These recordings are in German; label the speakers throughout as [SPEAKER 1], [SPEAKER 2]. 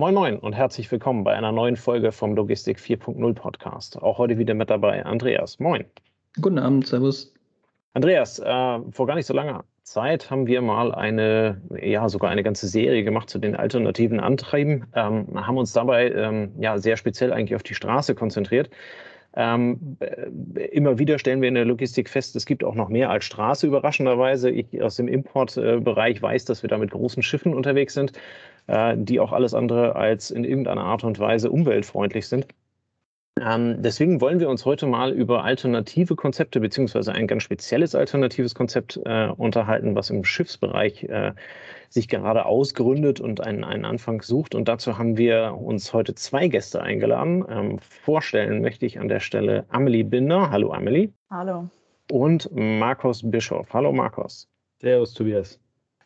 [SPEAKER 1] Moin Moin und herzlich willkommen bei einer neuen Folge vom Logistik 4.0 Podcast. Auch heute wieder mit dabei Andreas. Moin.
[SPEAKER 2] Guten Abend, Servus.
[SPEAKER 1] Andreas, äh, vor gar nicht so langer Zeit haben wir mal eine, ja, sogar eine ganze Serie gemacht zu den alternativen Antrieben, ähm, haben uns dabei ähm, ja sehr speziell eigentlich auf die Straße konzentriert. Ähm, immer wieder stellen wir in der Logistik fest, es gibt auch noch mehr als Straße, überraschenderweise. Ich aus dem Importbereich weiß, dass wir da mit großen Schiffen unterwegs sind, äh, die auch alles andere als in irgendeiner Art und Weise umweltfreundlich sind. Ähm, deswegen wollen wir uns heute mal über alternative Konzepte beziehungsweise ein ganz spezielles alternatives Konzept äh, unterhalten, was im Schiffsbereich äh, sich gerade ausgründet und einen, einen Anfang sucht. Und dazu haben wir uns heute zwei Gäste eingeladen. Ähm, vorstellen möchte ich an der Stelle Amelie Binder. Hallo Amelie.
[SPEAKER 3] Hallo.
[SPEAKER 1] Und Markus Bischof. Hallo Markus.
[SPEAKER 4] Servus Tobias.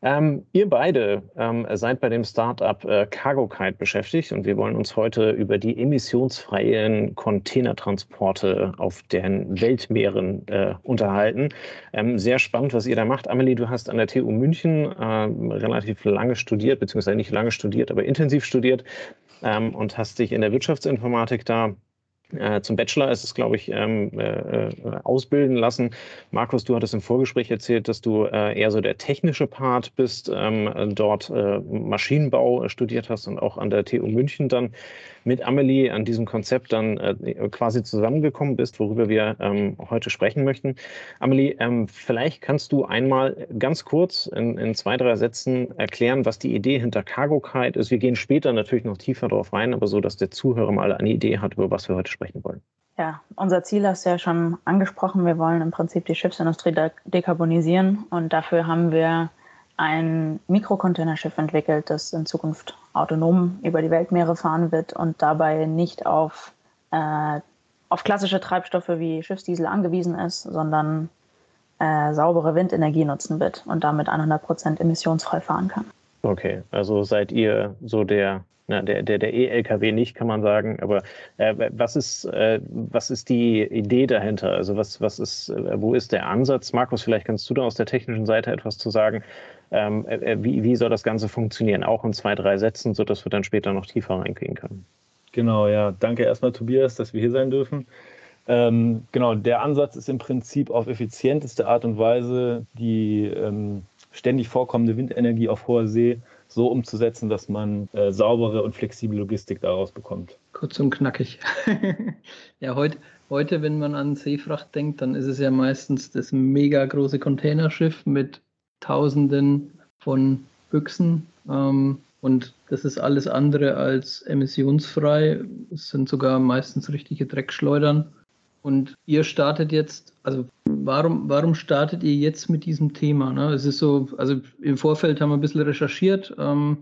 [SPEAKER 1] Ähm, ihr beide ähm, seid bei dem Startup äh, CargoKite beschäftigt und wir wollen uns heute über die emissionsfreien Containertransporte auf den Weltmeeren äh, unterhalten. Ähm, sehr spannend, was ihr da macht. Amelie, du hast an der TU München äh, relativ lange studiert, beziehungsweise nicht lange studiert, aber intensiv studiert ähm, und hast dich in der Wirtschaftsinformatik da äh, zum Bachelor ist es, glaube ich, ähm, äh, ausbilden lassen. Markus, du hattest im Vorgespräch erzählt, dass du äh, eher so der technische Part bist, ähm, dort äh, Maschinenbau studiert hast und auch an der TU München dann mit Amelie an diesem Konzept dann äh, quasi zusammengekommen bist, worüber wir ähm, heute sprechen möchten. Amelie, ähm, vielleicht kannst du einmal ganz kurz in, in, zwei, drei Sätzen erklären, was die Idee hinter Cargo Kite ist. Wir gehen später natürlich noch tiefer darauf rein, aber so, dass der Zuhörer mal eine Idee hat, über was wir heute sprechen wollen.
[SPEAKER 3] Ja, unser Ziel hast du ja schon angesprochen. Wir wollen im Prinzip die Schiffsindustrie de dekarbonisieren und dafür haben wir ein Mikrocontainerschiff entwickelt, das in Zukunft autonom über die Weltmeere fahren wird und dabei nicht auf, äh, auf klassische Treibstoffe wie Schiffsdiesel angewiesen ist, sondern äh, saubere Windenergie nutzen wird und damit 100% emissionsfrei fahren kann.
[SPEAKER 1] Okay, also seid ihr so der na, der, der, der E-LKW nicht, kann man sagen. Aber äh, was, ist, äh, was ist die Idee dahinter? Also was, was ist, äh, wo ist der Ansatz? Markus, vielleicht kannst du da aus der technischen Seite etwas zu sagen. Ähm, äh, äh, wie, wie soll das Ganze funktionieren? Auch in zwei, drei Sätzen, sodass wir dann später noch tiefer reingehen können.
[SPEAKER 4] Genau, ja. Danke erstmal, Tobias, dass wir hier sein dürfen. Ähm, genau, der Ansatz ist im Prinzip auf effizienteste Art und Weise die ähm, ständig vorkommende Windenergie auf hoher See so umzusetzen, dass man äh, saubere und flexible Logistik daraus bekommt.
[SPEAKER 2] Kurz und knackig. ja, heute, heute, wenn man an Seefracht denkt, dann ist es ja meistens das mega große Containerschiff mit Tausenden von Büchsen. Ähm, und das ist alles andere als emissionsfrei. Es sind sogar meistens richtige Dreckschleudern. Und ihr startet jetzt, also warum, warum startet ihr jetzt mit diesem Thema? Ne? Es ist so, also im Vorfeld haben wir ein bisschen recherchiert. Ähm,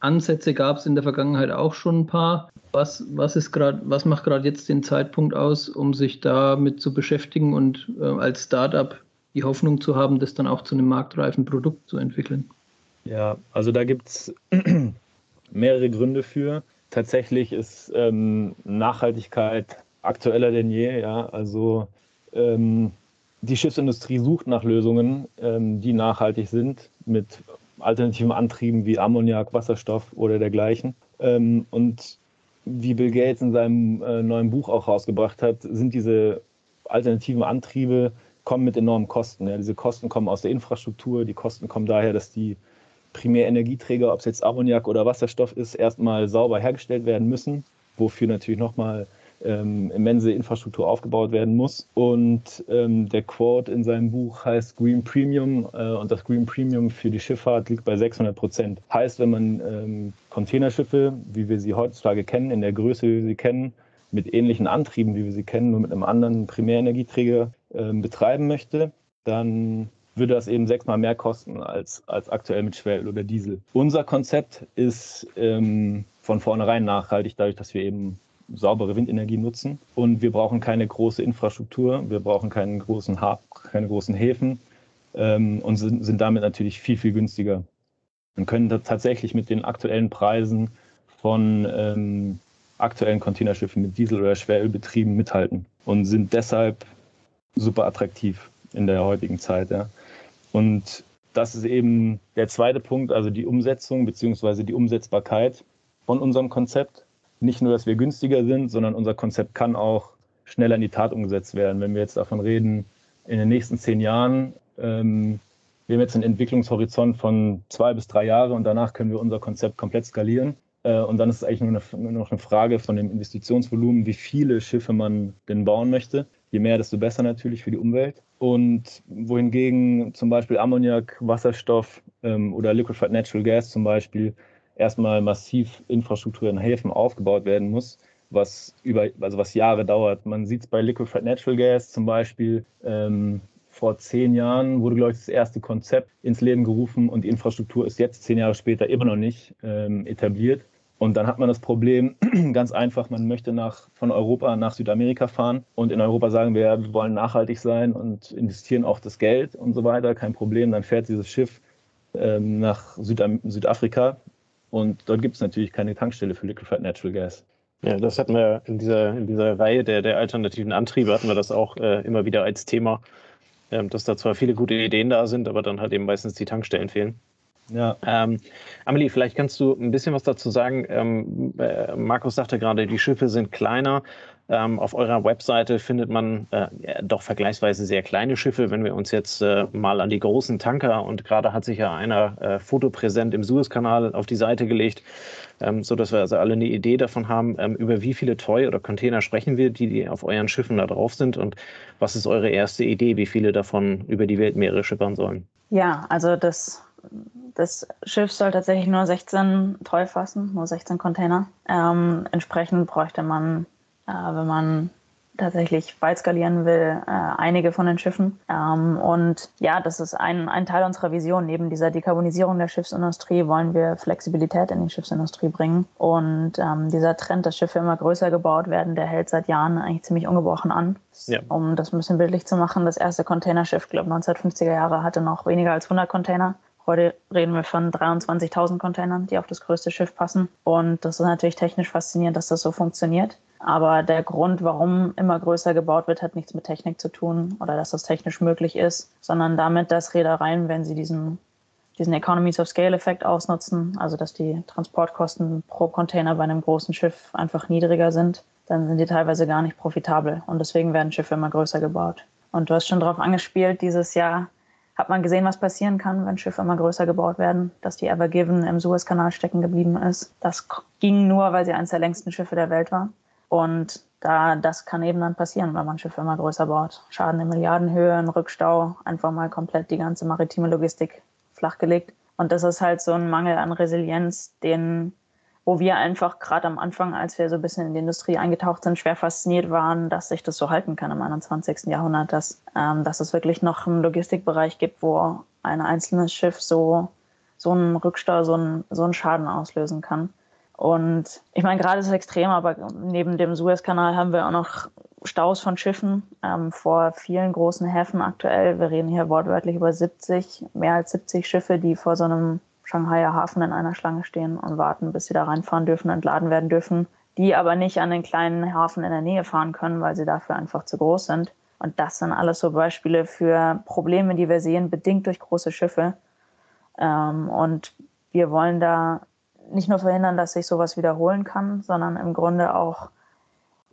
[SPEAKER 2] Ansätze gab es in der Vergangenheit auch schon ein paar. Was, was ist gerade, was macht gerade jetzt den Zeitpunkt aus, um sich damit zu beschäftigen und äh, als Startup die Hoffnung zu haben, das dann auch zu einem marktreifen Produkt zu entwickeln?
[SPEAKER 4] Ja, also da gibt es mehrere Gründe für. Tatsächlich ist ähm, Nachhaltigkeit aktueller denn je. Ja, also ähm, die Schiffsindustrie sucht nach Lösungen, ähm, die nachhaltig sind, mit alternativen Antrieben wie Ammoniak, Wasserstoff oder dergleichen. Ähm, und wie Bill Gates in seinem äh, neuen Buch auch rausgebracht hat, sind diese alternativen Antriebe kommen mit enormen Kosten. Ja. Diese Kosten kommen aus der Infrastruktur, die Kosten kommen daher, dass die Primärenergieträger, ob es jetzt Ammoniak oder Wasserstoff ist, erstmal sauber hergestellt werden müssen, wofür natürlich nochmal ähm, immense Infrastruktur aufgebaut werden muss. Und ähm, der Quote in seinem Buch heißt Green Premium äh, und das Green Premium für die Schifffahrt liegt bei 600 Prozent. Heißt, wenn man ähm, Containerschiffe, wie wir sie heutzutage kennen, in der Größe, wie wir sie kennen, mit ähnlichen Antrieben, wie wir sie kennen, nur mit einem anderen Primärenergieträger äh, betreiben möchte, dann würde das eben sechsmal mehr kosten als, als aktuell mit Schweröl oder Diesel. Unser Konzept ist ähm, von vornherein nachhaltig, dadurch, dass wir eben saubere Windenergie nutzen. Und wir brauchen keine große Infrastruktur, wir brauchen keinen großen Hub, keine großen Häfen ähm, und sind, sind damit natürlich viel, viel günstiger. Und können tatsächlich mit den aktuellen Preisen von ähm, aktuellen Containerschiffen mit Diesel- oder Schwerölbetrieben mithalten und sind deshalb super attraktiv in der heutigen Zeit. Ja. Und das ist eben der zweite Punkt, also die Umsetzung bzw. die Umsetzbarkeit. von unserem Konzept. Nicht nur, dass wir günstiger sind, sondern unser Konzept kann auch schneller in die Tat umgesetzt werden. Wenn wir jetzt davon reden, in den nächsten zehn Jahren, ähm, wir haben jetzt einen Entwicklungshorizont von zwei bis drei Jahre und danach können wir unser Konzept komplett skalieren. Äh, und dann ist es eigentlich nur, eine, nur noch eine Frage von dem Investitionsvolumen, wie viele Schiffe man denn bauen möchte. Je mehr, desto besser natürlich für die Umwelt. Und wohingegen zum Beispiel Ammoniak, Wasserstoff ähm, oder Liquefied Natural Gas zum Beispiel erstmal massiv Infrastruktur in Häfen aufgebaut werden muss, was über, also was Jahre dauert. Man sieht es bei Liquefied Natural Gas zum Beispiel. Ähm, vor zehn Jahren wurde, glaube ich, das erste Konzept ins Leben gerufen und die Infrastruktur ist jetzt zehn Jahre später immer noch nicht ähm, etabliert. Und dann hat man das Problem ganz einfach, man möchte nach, von Europa nach Südamerika fahren und in Europa sagen wir, wir wollen nachhaltig sein und investieren auch das Geld und so weiter, kein Problem. Dann fährt dieses Schiff ähm, nach Südam Südafrika und dort gibt es natürlich keine Tankstelle für Liquefied Natural Gas.
[SPEAKER 1] Ja, das hatten wir in dieser, in dieser Reihe der, der alternativen Antriebe, hatten wir das auch äh, immer wieder als Thema, äh, dass da zwar viele gute Ideen da sind, aber dann halt eben meistens die Tankstellen fehlen. Ja. Ähm, Amelie, vielleicht kannst du ein bisschen was dazu sagen. Ähm, äh, Markus sagte gerade, die Schiffe sind kleiner. Ähm, auf eurer Webseite findet man äh, doch vergleichsweise sehr kleine Schiffe. Wenn wir uns jetzt äh, mal an die großen Tanker und gerade hat sich ja einer äh, fotopräsent im Suezkanal auf die Seite gelegt, ähm, so dass wir also alle eine Idee davon haben, ähm, über wie viele Toy oder Container sprechen wir, die, die auf euren Schiffen da drauf sind und was ist eure erste Idee, wie viele davon über die Weltmeere schippern sollen?
[SPEAKER 3] Ja, also das das Schiff soll tatsächlich nur 16 Treu fassen, nur 16 Container. Ähm, entsprechend bräuchte man, äh, wenn man tatsächlich weit skalieren will, äh, einige von den Schiffen. Ähm, und ja, das ist ein, ein Teil unserer Vision. Neben dieser Dekarbonisierung der Schiffsindustrie wollen wir Flexibilität in die Schiffsindustrie bringen. Und ähm, dieser Trend, dass Schiffe immer größer gebaut werden, der hält seit Jahren eigentlich ziemlich ungebrochen an. Ja. Um das ein bisschen bildlich zu machen, das erste Containerschiff, glaube 1950er Jahre, hatte noch weniger als 100 Container. Heute reden wir von 23.000 Containern, die auf das größte Schiff passen. Und das ist natürlich technisch faszinierend, dass das so funktioniert. Aber der Grund, warum immer größer gebaut wird, hat nichts mit Technik zu tun oder dass das technisch möglich ist, sondern damit, dass Reedereien, wenn sie diesen, diesen Economies of Scale-Effekt ausnutzen, also dass die Transportkosten pro Container bei einem großen Schiff einfach niedriger sind, dann sind die teilweise gar nicht profitabel. Und deswegen werden Schiffe immer größer gebaut. Und du hast schon darauf angespielt, dieses Jahr hat man gesehen, was passieren kann, wenn Schiffe immer größer gebaut werden, dass die Ever Given im Suezkanal stecken geblieben ist. Das ging nur, weil sie eines der längsten Schiffe der Welt war. Und da, das kann eben dann passieren, wenn man Schiffe immer größer baut. Schaden in Milliardenhöhe, ein Rückstau, einfach mal komplett die ganze maritime Logistik flachgelegt. Und das ist halt so ein Mangel an Resilienz, den wo wir einfach gerade am Anfang, als wir so ein bisschen in die Industrie eingetaucht sind, schwer fasziniert waren, dass sich das so halten kann im 21. Jahrhundert, dass, ähm, dass es wirklich noch einen Logistikbereich gibt, wo ein einzelnes Schiff so, so einen Rückstau, so einen, so einen Schaden auslösen kann. Und ich meine, gerade ist es extrem, aber neben dem Suezkanal haben wir auch noch Staus von Schiffen ähm, vor vielen großen Häfen aktuell. Wir reden hier wortwörtlich über 70, mehr als 70 Schiffe, die vor so einem Shanghaier Hafen in einer Schlange stehen und warten, bis sie da reinfahren dürfen, entladen werden dürfen, die aber nicht an den kleinen Hafen in der Nähe fahren können, weil sie dafür einfach zu groß sind. Und das sind alles so Beispiele für Probleme, die wir sehen, bedingt durch große Schiffe. Ähm, und wir wollen da nicht nur verhindern, dass sich sowas wiederholen kann, sondern im Grunde auch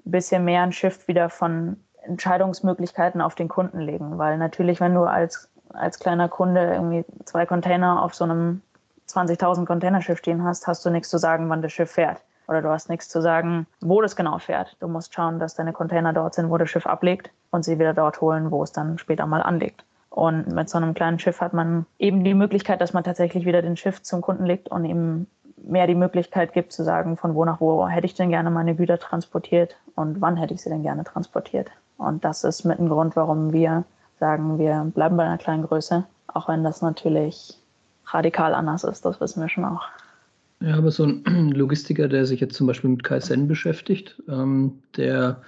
[SPEAKER 3] ein bisschen mehr ein Shift wieder von Entscheidungsmöglichkeiten auf den Kunden legen. Weil natürlich, wenn du als, als kleiner Kunde irgendwie zwei Container auf so einem 20.000 Containerschiff stehen hast, hast du nichts zu sagen, wann das Schiff fährt. Oder du hast nichts zu sagen, wo das genau fährt. Du musst schauen, dass deine Container dort sind, wo das Schiff ablegt und sie wieder dort holen, wo es dann später mal anlegt. Und mit so einem kleinen Schiff hat man eben die Möglichkeit, dass man tatsächlich wieder den Schiff zum Kunden legt und ihm mehr die Möglichkeit gibt zu sagen, von wo nach wo hätte ich denn gerne meine Güter transportiert und wann hätte ich sie denn gerne transportiert. Und das ist mit ein Grund, warum wir sagen, wir bleiben bei einer kleinen Größe, auch wenn das natürlich radikal anders ist, das wissen wir schon auch.
[SPEAKER 2] Ja, aber so ein Logistiker, der sich jetzt zum Beispiel mit Kaizen beschäftigt, ähm, der,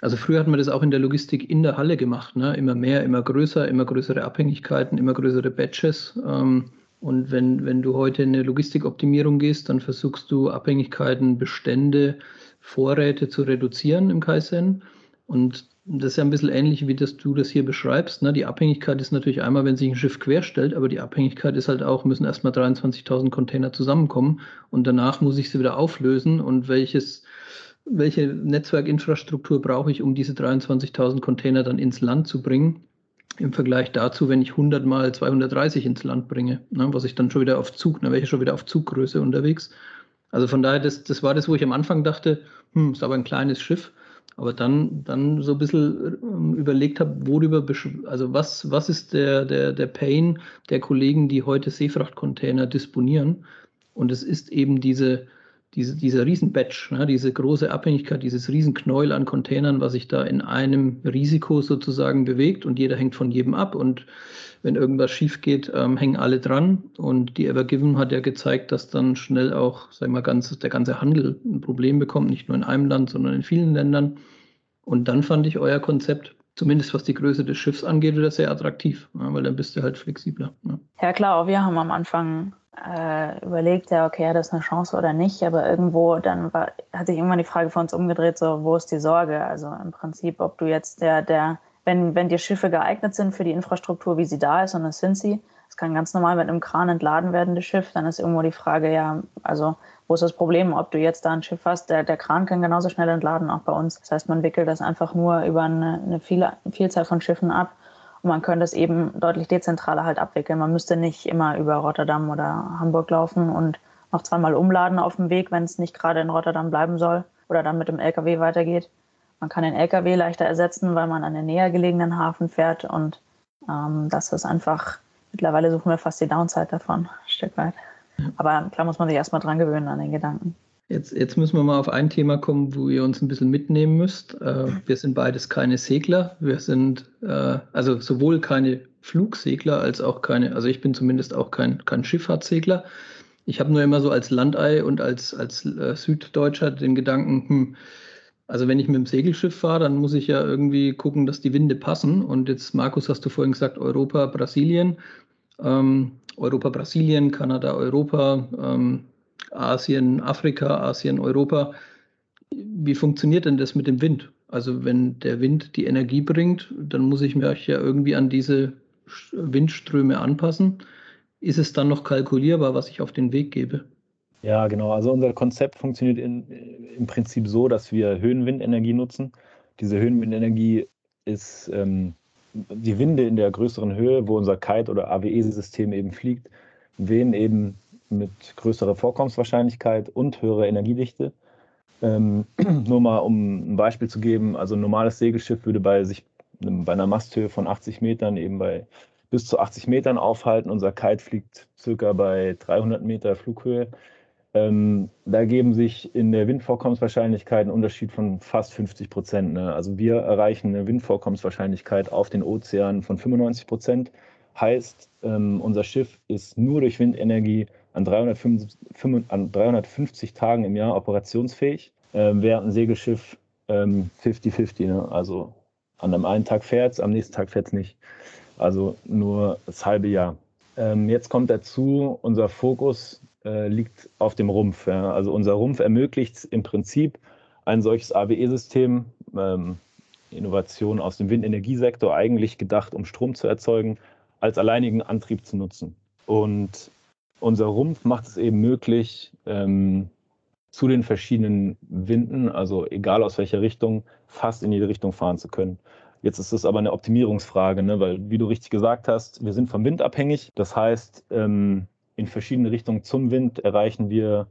[SPEAKER 2] also früher hat man das auch in der Logistik in der Halle gemacht, ne? immer mehr, immer größer, immer größere Abhängigkeiten, immer größere Batches. Ähm, und wenn, wenn du heute in eine Logistikoptimierung gehst, dann versuchst du Abhängigkeiten, Bestände, Vorräte zu reduzieren im Kaizen. Und das ist ja ein bisschen ähnlich, wie das du das hier beschreibst. Ne? Die Abhängigkeit ist natürlich einmal, wenn sich ein Schiff querstellt, aber die Abhängigkeit ist halt auch, müssen erstmal 23.000 Container zusammenkommen und danach muss ich sie wieder auflösen und welches, welche Netzwerkinfrastruktur brauche ich, um diese 23.000 Container dann ins Land zu bringen im Vergleich dazu, wenn ich 100 mal 230 ins Land bringe, ne, was ich dann schon wieder auf Zug, dann wäre ich schon wieder auf Zuggröße unterwegs. Also von daher, das, das war das, wo ich am Anfang dachte, hm, ist aber ein kleines Schiff. Aber dann, dann so ein bisschen ähm, überlegt habe, worüber, also was, was ist der, der, der Pain der Kollegen, die heute Seefrachtcontainer disponieren? Und es ist eben diese, diese, dieser Riesenbatch, ne, diese große Abhängigkeit, dieses Riesenknäuel an Containern, was sich da in einem Risiko sozusagen bewegt und jeder hängt von jedem ab und wenn irgendwas schief geht, ähm, hängen alle dran und die Evergiven hat ja gezeigt, dass dann schnell auch, sag mal, ganz, der ganze Handel ein Problem bekommt, nicht nur in einem Land, sondern in vielen Ländern und dann fand ich euer Konzept zumindest was die Größe des Schiffs angeht, wieder sehr attraktiv, ja, weil dann bist du halt flexibler.
[SPEAKER 3] Ja, ja klar, auch wir haben am Anfang äh, überlegt, ja, okay, das ist eine Chance oder nicht, aber irgendwo dann war, hat sich irgendwann die Frage für uns umgedreht, so, wo ist die Sorge? Also im Prinzip, ob du jetzt der, der, wenn, wenn die Schiffe geeignet sind für die Infrastruktur, wie sie da ist, und das sind sie, es kann ganz normal mit einem Kran entladen werden, das Schiff, dann ist irgendwo die Frage, ja, also wo ist das Problem, ob du jetzt da ein Schiff hast, der, der Kran kann genauso schnell entladen, auch bei uns. Das heißt, man wickelt das einfach nur über eine, eine Vielzahl von Schiffen ab und man könnte es eben deutlich dezentraler halt abwickeln. Man müsste nicht immer über Rotterdam oder Hamburg laufen und noch zweimal umladen auf dem Weg, wenn es nicht gerade in Rotterdam bleiben soll oder dann mit dem LKW weitergeht. Man kann den LKW leichter ersetzen, weil man an den näher gelegenen Hafen fährt und ähm, das ist einfach, mittlerweile suchen wir fast die Downside davon, ein Stück weit. Aber klar muss man sich erstmal dran gewöhnen an den Gedanken.
[SPEAKER 2] Jetzt, jetzt müssen wir mal auf ein Thema kommen, wo ihr uns ein bisschen mitnehmen müsst. Äh, wir sind beides keine Segler. Wir sind äh, also sowohl keine Flugsegler als auch keine, also ich bin zumindest auch kein, kein Schifffahrtssegler. Ich habe nur immer so als Landei und als, als äh, Süddeutscher den Gedanken, hm, also wenn ich mit dem Segelschiff fahre, dann muss ich ja irgendwie gucken, dass die Winde passen. Und jetzt, Markus, hast du vorhin gesagt, Europa, Brasilien. Ähm, Europa, Brasilien, Kanada, Europa, ähm, Asien, Afrika, Asien, Europa. Wie funktioniert denn das mit dem Wind? Also wenn der Wind die Energie bringt, dann muss ich mich ja irgendwie an diese Windströme anpassen. Ist es dann noch kalkulierbar, was ich auf den Weg gebe?
[SPEAKER 4] Ja, genau. Also unser Konzept funktioniert in, im Prinzip so, dass wir Höhenwindenergie nutzen. Diese Höhenwindenergie ist ähm, die Winde in der größeren Höhe, wo unser Kite- oder AWE-System eben fliegt, wehen eben mit größerer Vorkommenswahrscheinlichkeit und höherer Energiedichte. Ähm, nur mal um ein Beispiel zu geben, also ein normales Segelschiff würde bei sich bei einer Masthöhe von 80 Metern eben bei bis zu 80 Metern aufhalten. Unser Kite fliegt circa bei 300 Meter Flughöhe. Ähm, da geben sich in der Windvorkommenswahrscheinlichkeit ein Unterschied von fast 50 Prozent. Ne? Also wir erreichen eine Windvorkommenswahrscheinlichkeit auf den Ozeanen von 95 Prozent. Heißt, ähm, unser Schiff ist nur durch Windenergie an 350, an 350 Tagen im Jahr operationsfähig, äh, während ein Segelschiff 50-50, ähm, ne? also an einem einen Tag fährt es, am nächsten Tag fährt es nicht. Also nur das halbe Jahr. Ähm, jetzt kommt dazu, unser Fokus äh, liegt auf dem Rumpf. Ja? Also unser Rumpf ermöglicht im Prinzip ein solches AWE-System, ähm, Innovation aus dem Windenergiesektor, eigentlich gedacht, um Strom zu erzeugen, als alleinigen Antrieb zu nutzen. Und unser Rumpf macht es eben möglich, ähm, zu den verschiedenen Winden, also egal aus welcher Richtung, fast in jede Richtung fahren zu können. Jetzt ist es aber eine Optimierungsfrage, ne? weil, wie du richtig gesagt hast, wir sind vom Wind abhängig. Das heißt, ähm, in verschiedene Richtungen zum Wind erreichen wir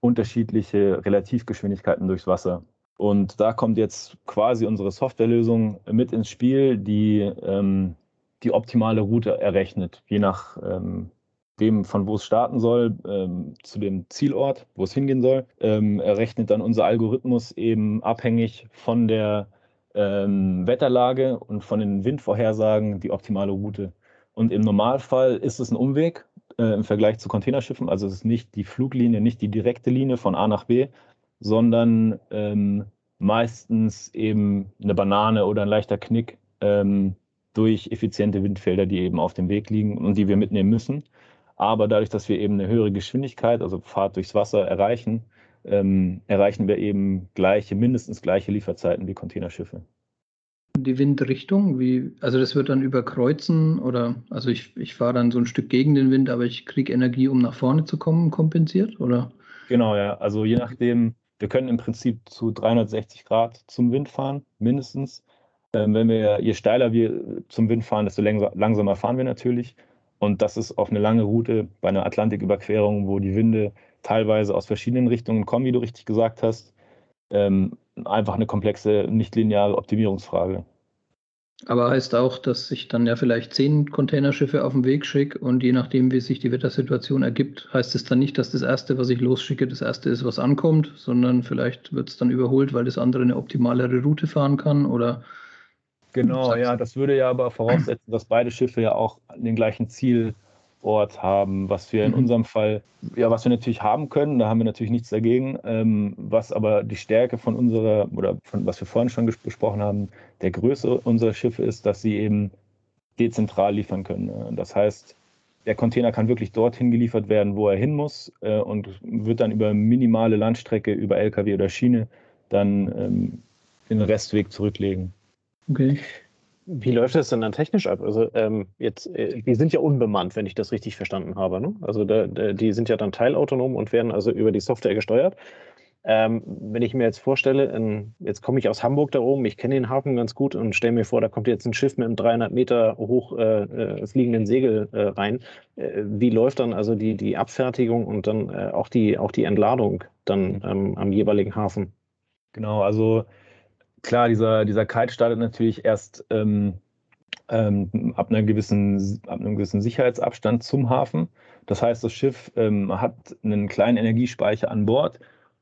[SPEAKER 4] unterschiedliche Relativgeschwindigkeiten durchs Wasser. Und da kommt jetzt quasi unsere Softwarelösung mit ins Spiel, die ähm, die optimale Route errechnet, je nach ähm, dem, von wo es starten soll, ähm, zu dem Zielort, wo es hingehen soll, ähm, errechnet dann unser Algorithmus eben abhängig von der ähm, Wetterlage und von den Windvorhersagen die optimale Route. Und im Normalfall ist es ein Umweg äh, im Vergleich zu Containerschiffen. Also es ist nicht die Fluglinie, nicht die direkte Linie von A nach B, sondern ähm, meistens eben eine Banane oder ein leichter Knick ähm, durch effiziente Windfelder, die eben auf dem Weg liegen und die wir mitnehmen müssen. Aber dadurch, dass wir eben eine höhere Geschwindigkeit, also Fahrt durchs Wasser erreichen, ähm, erreichen wir eben gleiche, mindestens gleiche Lieferzeiten wie Containerschiffe.
[SPEAKER 2] die Windrichtung? Wie, also das wird dann überkreuzen oder also ich, ich fahre dann so ein Stück gegen den Wind, aber ich kriege Energie, um nach vorne zu kommen, kompensiert, oder?
[SPEAKER 4] Genau, ja. Also je nachdem, wir können im Prinzip zu 360 Grad zum Wind fahren, mindestens. Ähm, wenn wir, je steiler wir zum Wind fahren, desto langsamer fahren wir natürlich. Und das ist auf eine lange Route bei einer Atlantiküberquerung, wo die Winde teilweise aus verschiedenen Richtungen kommen, wie du richtig gesagt hast. Ähm, einfach eine komplexe, nicht lineare Optimierungsfrage.
[SPEAKER 2] Aber heißt auch, dass ich dann ja vielleicht zehn Containerschiffe auf den Weg schicke und je nachdem, wie sich die Wettersituation ergibt, heißt es dann nicht, dass das erste, was ich losschicke, das erste ist, was ankommt, sondern vielleicht wird es dann überholt, weil das andere eine optimalere Route fahren kann oder.
[SPEAKER 4] Genau, ja, das würde ja aber voraussetzen, dass beide Schiffe ja auch den gleichen Ziel Ort haben, was wir in mhm. unserem Fall, ja, was wir natürlich haben können, da haben wir natürlich nichts dagegen, ähm, was aber die Stärke von unserer, oder von was wir vorhin schon besprochen haben, der Größe unserer Schiffe ist, dass sie eben dezentral liefern können. Das heißt, der Container kann wirklich dorthin geliefert werden, wo er hin muss äh, und wird dann über minimale Landstrecke, über LKW oder Schiene dann ähm, den Restweg zurücklegen.
[SPEAKER 1] Okay. Wie läuft das denn dann technisch ab? Also ähm, jetzt, äh, die sind ja unbemannt, wenn ich das richtig verstanden habe. Ne? Also da, da, die sind ja dann teilautonom und werden also über die Software gesteuert. Ähm, wenn ich mir jetzt vorstelle, in, jetzt komme ich aus Hamburg da oben, ich kenne den Hafen ganz gut und stelle mir vor, da kommt jetzt ein Schiff mit einem 300 Meter hoch äh, äh, fliegenden Segel äh, rein. Äh, wie läuft dann also die, die Abfertigung und dann äh, auch, die, auch die Entladung dann ähm, am jeweiligen Hafen?
[SPEAKER 4] Genau, also klar, dieser, dieser Kite startet natürlich erst ähm, ähm, ab, einer gewissen, ab einem gewissen Sicherheitsabstand zum Hafen. Das heißt, das Schiff ähm, hat einen kleinen Energiespeicher an Bord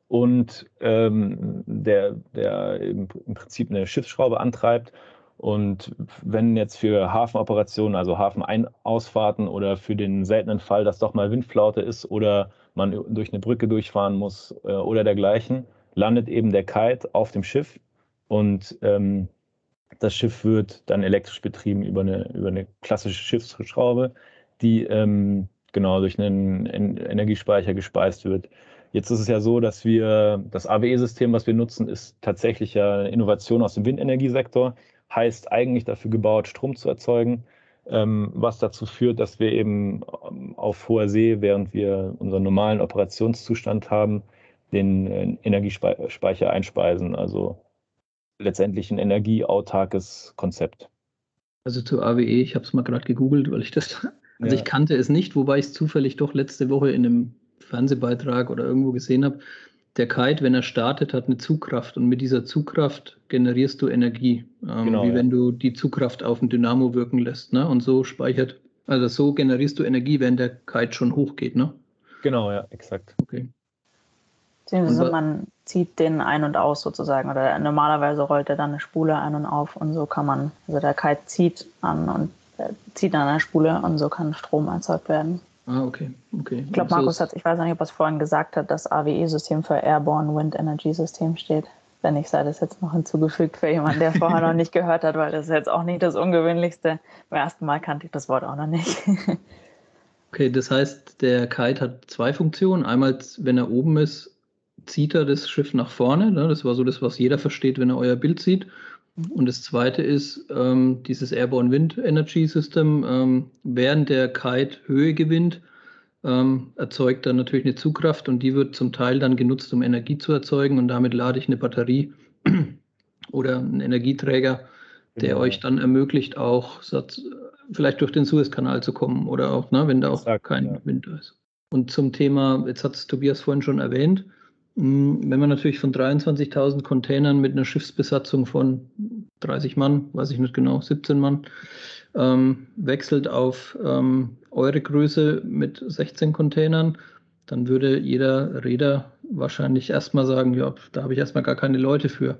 [SPEAKER 4] und ähm, der, der im, Prinzip eine Schiffsschraube antreibt. Und wenn jetzt für Hafenoperationen, also Hafenausfahrten oder für den seltenen Fall, dass doch mal Windflaute ist oder man durch eine Brücke durchfahren muss äh, oder dergleichen, landet eben der Kite auf dem Schiff und ähm, das Schiff wird dann elektrisch betrieben über eine, über eine klassische Schiffsschraube, die ähm, genau durch einen Energiespeicher gespeist wird. Jetzt ist es ja so, dass wir das AWE-System, was wir nutzen, ist tatsächlich ja eine Innovation aus dem Windenergiesektor, heißt eigentlich dafür gebaut, Strom zu erzeugen, ähm, was dazu führt, dass wir eben ähm, auf hoher See, während wir unseren normalen Operationszustand haben, den äh, Energiespeicher einspeisen. Also letztendlich ein energieautarkes Konzept.
[SPEAKER 2] Also zu AWE, ich habe es mal gerade gegoogelt, weil ich das, also ja. ich kannte es nicht, wobei ich es zufällig doch letzte Woche in einem Fernsehbeitrag oder irgendwo gesehen habe. Der Kite, wenn er startet, hat eine Zugkraft und mit dieser Zugkraft generierst du Energie, ähm, genau, wie ja. wenn du die Zugkraft auf ein Dynamo wirken lässt. Ne? Und so speichert, also so generierst du Energie, wenn der Kite schon hochgeht. Ne?
[SPEAKER 4] Genau, ja, exakt.
[SPEAKER 3] Okay. Beziehungsweise man zieht den ein und aus sozusagen. Oder normalerweise rollt er dann eine Spule ein und auf und so kann man, also der Kite zieht an und äh, zieht an einer Spule und so kann Strom erzeugt werden.
[SPEAKER 2] Ah, okay. okay.
[SPEAKER 3] Ich glaube, Markus hat, ich weiß nicht, ob er es vorhin gesagt hat, das AWE-System für Airborne Wind Energy System steht. Wenn nicht, sei das jetzt noch hinzugefügt für jemanden, der vorher noch nicht gehört hat, weil das ist jetzt auch nicht das Ungewöhnlichste. Beim ersten Mal kannte ich das Wort auch noch nicht.
[SPEAKER 2] okay, das heißt, der Kite hat zwei Funktionen. Einmal, wenn er oben ist, zieht er das Schiff nach vorne. Ne? Das war so das, was jeder versteht, wenn er euer Bild sieht. Und das zweite ist ähm, dieses Airborne Wind Energy System. Ähm, während der Kite Höhe gewinnt, ähm, erzeugt er natürlich eine Zugkraft und die wird zum Teil dann genutzt, um Energie zu erzeugen. Und damit lade ich eine Batterie oder einen Energieträger, der genau. euch dann ermöglicht, auch vielleicht durch den Suezkanal zu kommen oder auch, ne, wenn da auch Exakt, kein ja. Wind ist. Und zum Thema, jetzt hat es Tobias vorhin schon erwähnt, wenn man natürlich von 23.000 Containern mit einer Schiffsbesatzung von 30 Mann, weiß ich nicht genau, 17 Mann, ähm, wechselt auf ähm, eure Größe mit 16 Containern, dann würde jeder Räder wahrscheinlich erstmal sagen, ja, da habe ich erstmal gar keine Leute für.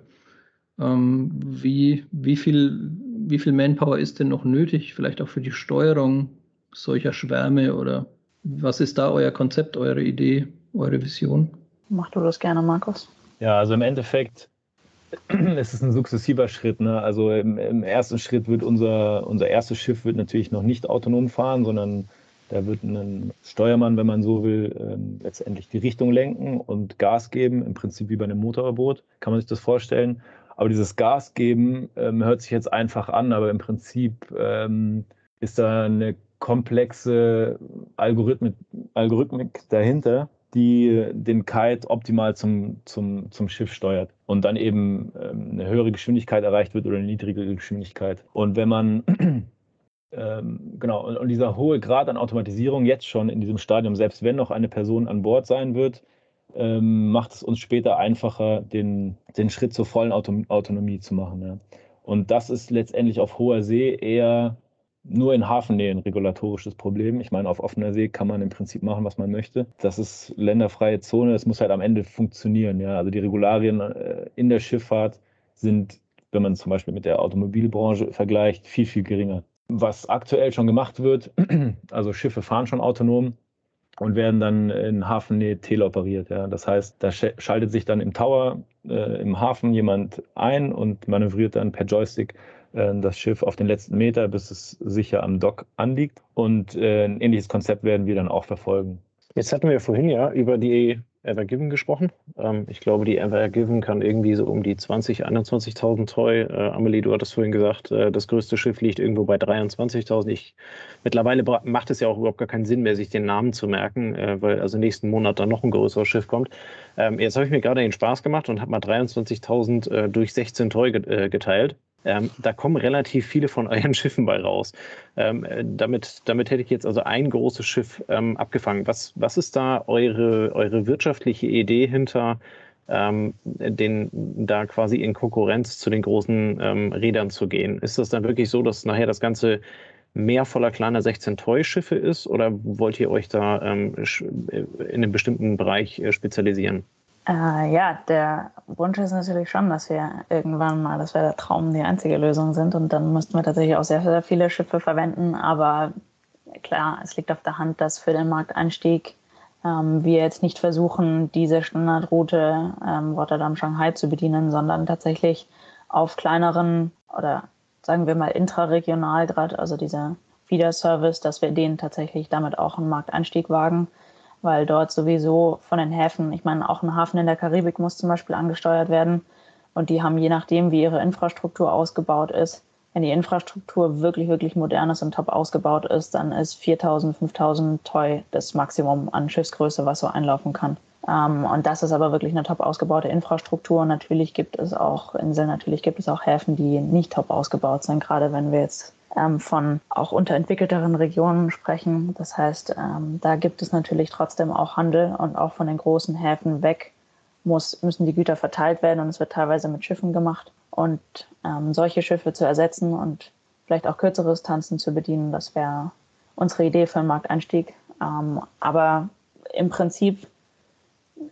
[SPEAKER 2] Ähm, wie, wie, viel, wie viel Manpower ist denn noch nötig, vielleicht auch für die Steuerung solcher Schwärme oder was ist da euer Konzept, eure Idee, eure Vision?
[SPEAKER 3] Mach du das gerne, Markus.
[SPEAKER 4] Ja, also im Endeffekt ist es ein sukzessiver Schritt. Ne? Also im, im, ersten Schritt wird unser, unser erstes Schiff wird natürlich noch nicht autonom fahren, sondern da wird ein Steuermann, wenn man so will, ähm, letztendlich die Richtung lenken und Gas geben, im Prinzip wie bei einem Motorboot, kann man sich das vorstellen. Aber dieses Gas geben ähm, hört sich jetzt einfach an, aber im Prinzip ähm, ist da eine komplexe Algorithmik, Algorithmik dahinter, die den Kite optimal zum, zum, zum Schiff steuert und dann eben ähm, eine höhere Geschwindigkeit erreicht wird oder eine niedrigere Geschwindigkeit. Und wenn man ähm, genau, und, dieser hohe Grad an Automatisierung jetzt schon in diesem Stadium, selbst wenn noch eine Person an Bord sein wird, ähm, macht es uns später einfacher, den, den Schritt zur vollen Auto Autonomie zu machen. Ja. Und das ist letztendlich auf hoher See eher nur in Hafennähe ein regulatorisches Problem. Ich meine, auf offener See kann man im Prinzip machen, was man möchte. Das ist länderfreie Zone. Es muss halt am Ende funktionieren. Ja. Also die Regularien äh, in der Schifffahrt sind, wenn man zum Beispiel mit der Automobilbranche vergleicht, viel, viel geringer. Was aktuell schon gemacht wird, also Schiffe fahren schon autonom, und werden dann in Hafennähe teleoperiert. Ja. Das heißt, da schaltet sich dann im Tower äh, im Hafen jemand ein und manövriert dann per Joystick das Schiff auf den letzten Meter, bis es sicher am Dock anliegt. Und äh, ein ähnliches Konzept werden wir dann auch verfolgen.
[SPEAKER 1] Jetzt hatten wir vorhin ja über die Ever Given gesprochen. Ähm, ich glaube, die Ever Given kann irgendwie so um die 20.000, 21.000 Treu. Äh, Amelie, du hattest vorhin gesagt, äh, das größte Schiff liegt irgendwo bei 23.000. mittlerweile macht es ja auch überhaupt gar keinen Sinn mehr, sich den Namen zu merken, äh, weil also nächsten Monat dann noch ein größeres Schiff kommt. Ähm, jetzt habe ich mir gerade den Spaß gemacht und habe mal 23.000 äh, durch 16 Treu äh, geteilt. Ähm, da kommen relativ viele von euren Schiffen bei raus. Ähm, damit, damit hätte ich jetzt also ein großes Schiff ähm, abgefangen. Was, was ist da eure, eure wirtschaftliche Idee hinter, ähm, den, da quasi in Konkurrenz zu den großen ähm, Rädern zu gehen? Ist das dann wirklich so, dass nachher das Ganze mehr voller kleiner 16-Toy-Schiffe ist oder wollt ihr euch da ähm, in einem bestimmten Bereich äh, spezialisieren?
[SPEAKER 3] Äh, ja, der Wunsch ist natürlich schon, dass wir irgendwann mal, das wäre der Traum, die einzige Lösung sind. Und dann müssten wir tatsächlich auch sehr, sehr viele Schiffe verwenden. Aber klar, es liegt auf der Hand, dass für den Markteinstieg ähm, wir jetzt nicht versuchen, diese Standardroute ähm, Rotterdam-Shanghai zu bedienen, sondern tatsächlich auf kleineren oder sagen wir mal intraregional gerade, also dieser Feeder-Service, dass wir denen tatsächlich damit auch einen Markteinstieg wagen weil dort sowieso von den Häfen, ich meine, auch ein Hafen in der Karibik muss zum Beispiel angesteuert werden. Und die haben je nachdem, wie ihre Infrastruktur ausgebaut ist, wenn die Infrastruktur wirklich, wirklich modern ist und top ausgebaut ist, dann ist 4000, 5000 Toy das Maximum an Schiffsgröße, was so einlaufen kann. Ähm, und das ist aber wirklich eine top ausgebaute Infrastruktur. natürlich gibt es auch Inseln, natürlich gibt es auch Häfen, die nicht top ausgebaut sind, gerade wenn wir jetzt ähm, von auch unterentwickelteren Regionen sprechen. Das heißt, ähm, da gibt es natürlich trotzdem auch Handel und auch von den großen Häfen weg muss, müssen die Güter verteilt werden und es wird teilweise mit Schiffen gemacht. Und ähm, solche Schiffe zu ersetzen und vielleicht auch kürzere Distanzen zu bedienen, das wäre unsere Idee für einen Markteinstieg. Ähm, aber im Prinzip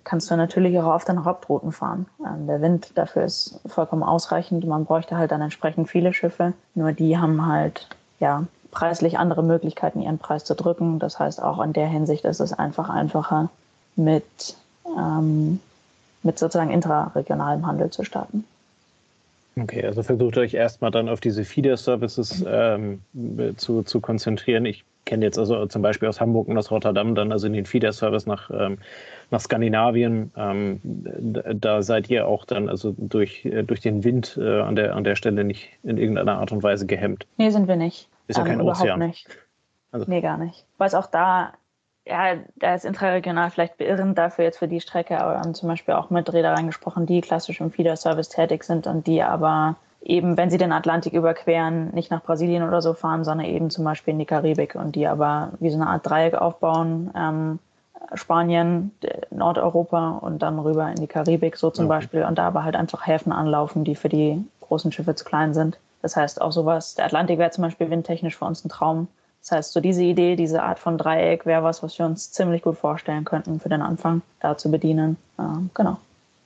[SPEAKER 3] kannst du natürlich auch auf deinen Hauptrouten fahren. Ähm, der Wind dafür ist vollkommen ausreichend. Man bräuchte halt dann entsprechend viele Schiffe. Nur die haben halt ja preislich andere Möglichkeiten, ihren Preis zu drücken. Das heißt, auch in der Hinsicht ist es einfach einfacher, mit, ähm, mit sozusagen intraregionalem Handel zu starten.
[SPEAKER 1] Okay, also versucht euch erstmal dann auf diese Feeder-Services ähm, zu, zu konzentrieren. Ich kenne jetzt also zum Beispiel aus Hamburg und aus Rotterdam dann also in den Feeder-Service nach, ähm, nach Skandinavien. Ähm, da seid ihr auch dann also durch, äh, durch den Wind äh, an, der, an der Stelle nicht in irgendeiner Art und Weise gehemmt.
[SPEAKER 3] Nee, sind wir nicht.
[SPEAKER 1] Ist ja ähm, kein überhaupt Ozean.
[SPEAKER 3] nicht. Also. Nee, gar nicht. Weil es auch da, ja, da ist intraregional vielleicht beirrend dafür jetzt für die Strecke, aber wir haben zum Beispiel auch mit Reedereien gesprochen, die klassisch im Feeder-Service tätig sind und die aber eben, wenn sie den Atlantik überqueren, nicht nach Brasilien oder so fahren, sondern eben zum Beispiel in die Karibik und die aber wie so eine Art Dreieck aufbauen. Ähm, Spanien, Nordeuropa und dann rüber in die Karibik, so zum okay. Beispiel. Und da aber halt einfach Häfen anlaufen, die für die großen Schiffe zu klein sind. Das heißt auch sowas, der Atlantik wäre zum Beispiel windtechnisch für uns ein Traum. Das heißt, so diese Idee, diese Art von Dreieck wäre was, was wir uns ziemlich gut vorstellen könnten für den Anfang, da zu bedienen. Ähm, genau.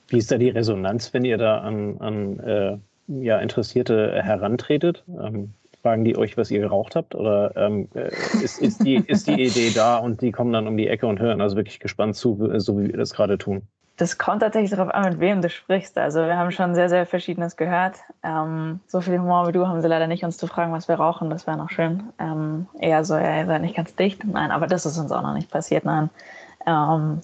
[SPEAKER 1] Wie ist da die Resonanz, wenn ihr da an, an äh, ja, Interessierte herantretet? Ähm, fragen die euch, was ihr geraucht habt? Oder ähm, äh, ist, ist, die, ist die Idee da und die kommen dann um die Ecke und hören also wirklich gespannt zu, so wie wir das gerade tun?
[SPEAKER 3] Das kommt tatsächlich darauf an, mit wem du sprichst. Also wir haben schon sehr, sehr Verschiedenes gehört. Ähm, so viel Humor wie du haben sie leider nicht, uns zu fragen, was wir rauchen. Das wäre noch schön. Ähm, eher so, ja, ihr seid nicht ganz dicht. Nein, aber das ist uns auch noch nicht passiert. Nein. Ähm,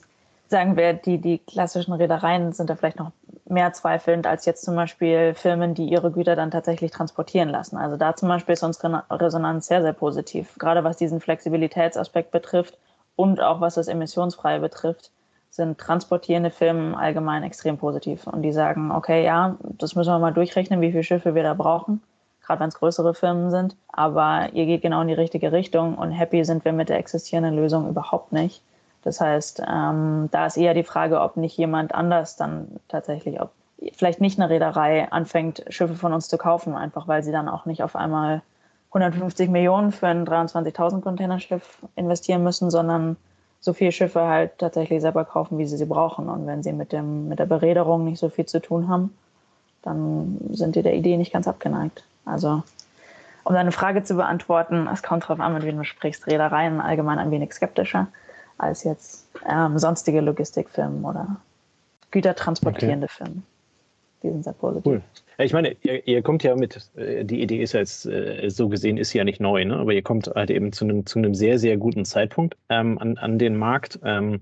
[SPEAKER 3] sagen wir, die, die klassischen Reedereien sind da vielleicht noch mehr zweifelnd als jetzt zum Beispiel Firmen, die ihre Güter dann tatsächlich transportieren lassen. Also da zum Beispiel ist unsere Resonanz sehr, sehr positiv, gerade was diesen Flexibilitätsaspekt betrifft und auch was das Emissionsfreie betrifft sind transportierende Firmen allgemein extrem positiv. Und die sagen, okay, ja, das müssen wir mal durchrechnen, wie viele Schiffe wir da brauchen, gerade wenn es größere Firmen sind. Aber ihr geht genau in die richtige Richtung und happy sind wir mit der existierenden Lösung überhaupt nicht. Das heißt, ähm, da ist eher die Frage, ob nicht jemand anders dann tatsächlich, ob vielleicht nicht eine Reederei anfängt, Schiffe von uns zu kaufen, einfach weil sie dann auch nicht auf einmal 150 Millionen für ein 23.000 Containerschiff investieren müssen, sondern so viele Schiffe halt tatsächlich selber kaufen, wie sie sie brauchen. Und wenn sie mit, dem, mit der Bereederung nicht so viel zu tun haben, dann sind die der Idee nicht ganz abgeneigt. Also, um deine Frage zu beantworten, es kommt darauf an, mit wem du sprichst. Reedereien allgemein ein wenig skeptischer als jetzt ähm, sonstige Logistikfirmen oder gütertransportierende okay. Firmen. Die sind sehr positiv. Cool.
[SPEAKER 1] Ich meine, ihr, ihr, kommt ja mit, äh, die Idee ist ja jetzt äh, so gesehen, ist ja nicht neu, ne? aber ihr kommt halt eben zu einem, zu einem sehr, sehr guten Zeitpunkt ähm, an, an den Markt. Ähm, äh,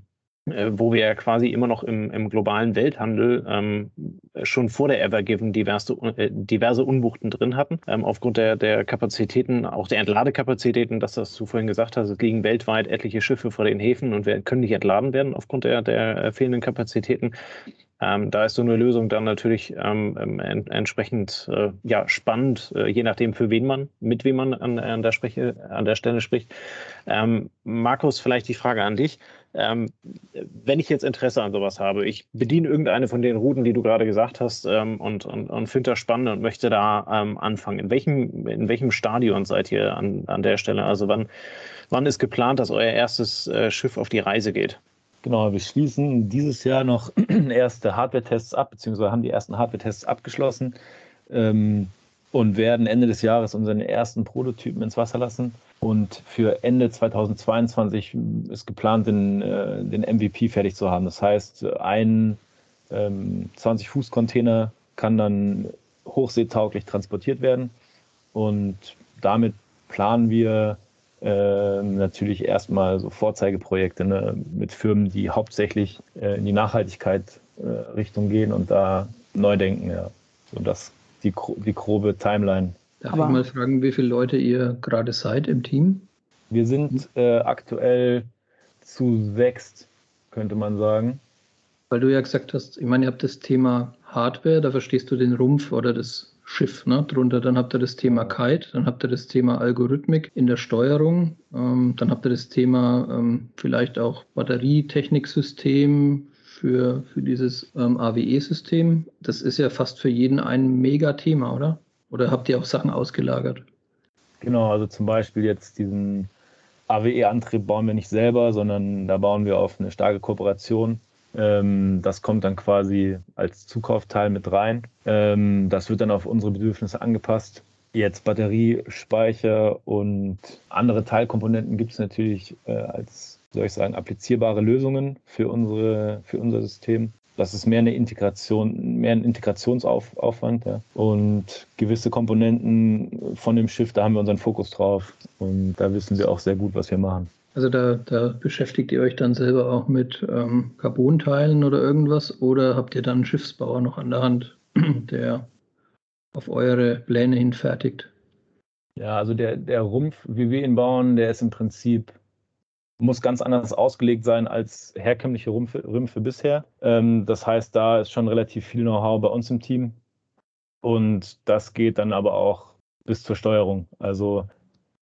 [SPEAKER 1] wo wir quasi immer noch im, im globalen Welthandel ähm, schon vor der Evergiven diverse, äh, diverse Unwuchten drin hatten, ähm, aufgrund der, der Kapazitäten, auch der Entladekapazitäten, dass das du vorhin gesagt hast, es liegen weltweit etliche Schiffe vor den Häfen und wir können nicht entladen werden aufgrund der, der fehlenden Kapazitäten. Ähm, da ist so eine Lösung dann natürlich ähm, ähm en entsprechend äh, ja, spannend, äh, je nachdem, für wen man, mit wem man an, an, der, Spreche, an der Stelle spricht. Ähm, Markus, vielleicht die Frage an dich. Ähm, wenn ich jetzt Interesse an sowas habe, ich bediene irgendeine von den Routen, die du gerade gesagt hast, ähm, und, und, und finde das spannend und möchte da anfangen. In welchem, in welchem Stadion seid ihr an, an der Stelle? Also wann, wann ist geplant, dass euer erstes äh, Schiff auf die Reise geht?
[SPEAKER 4] Genau, wir schließen dieses Jahr noch erste Hardware-Tests ab, beziehungsweise haben die ersten Hardware-Tests abgeschlossen ähm, und werden Ende des Jahres unseren ersten Prototypen ins Wasser lassen. Und für Ende 2022 ist geplant, den, äh, den MVP fertig zu haben. Das heißt, ein ähm, 20-Fuß-Container kann dann hochseetauglich transportiert werden. Und damit planen wir äh, natürlich erstmal so Vorzeigeprojekte ne, mit Firmen, die hauptsächlich äh, in die Nachhaltigkeit äh, Richtung gehen und da neu denken. Ja. So das die, die grobe Timeline.
[SPEAKER 2] Darf Aber ich mal fragen, wie viele Leute ihr gerade seid im Team?
[SPEAKER 4] Wir sind äh, aktuell zu sechst, könnte man sagen.
[SPEAKER 2] Weil du ja gesagt hast, ich meine, ihr habt das Thema Hardware, da verstehst du den Rumpf oder das Schiff ne, drunter. Dann habt ihr das Thema Kite, dann habt ihr das Thema Algorithmik in der Steuerung, ähm, dann habt ihr das Thema ähm, vielleicht auch Batterietechniksystem für, für dieses ähm, AWE-System. Das ist ja fast für jeden ein Mega-Thema, oder? Oder habt ihr auch Sachen ausgelagert?
[SPEAKER 4] Genau, also zum Beispiel jetzt diesen AWE-Antrieb bauen wir nicht selber, sondern da bauen wir auf eine starke Kooperation ähm, das kommt dann quasi als Zukaufteil mit rein. Ähm, das wird dann auf unsere Bedürfnisse angepasst. Jetzt Batteriespeicher und andere Teilkomponenten gibt es natürlich äh, als, soll ich sagen, applizierbare Lösungen für, unsere, für unser System. Das ist mehr eine Integration, mehr ein Integrationsaufwand. Ja. Und gewisse Komponenten von dem Schiff, da haben wir unseren Fokus drauf. Und da wissen wir auch sehr gut, was wir machen.
[SPEAKER 2] Also da, da beschäftigt ihr euch dann selber auch mit ähm, Carbonteilen oder irgendwas oder habt ihr dann einen Schiffsbauer noch an der Hand, der auf eure Pläne hin fertigt?
[SPEAKER 4] Ja, also der, der Rumpf, wie wir ihn bauen, der ist im Prinzip, muss ganz anders ausgelegt sein als herkömmliche Rümpfe, Rümpfe bisher. Ähm, das heißt, da ist schon relativ viel Know-how bei uns im Team. Und das geht dann aber auch bis zur Steuerung. Also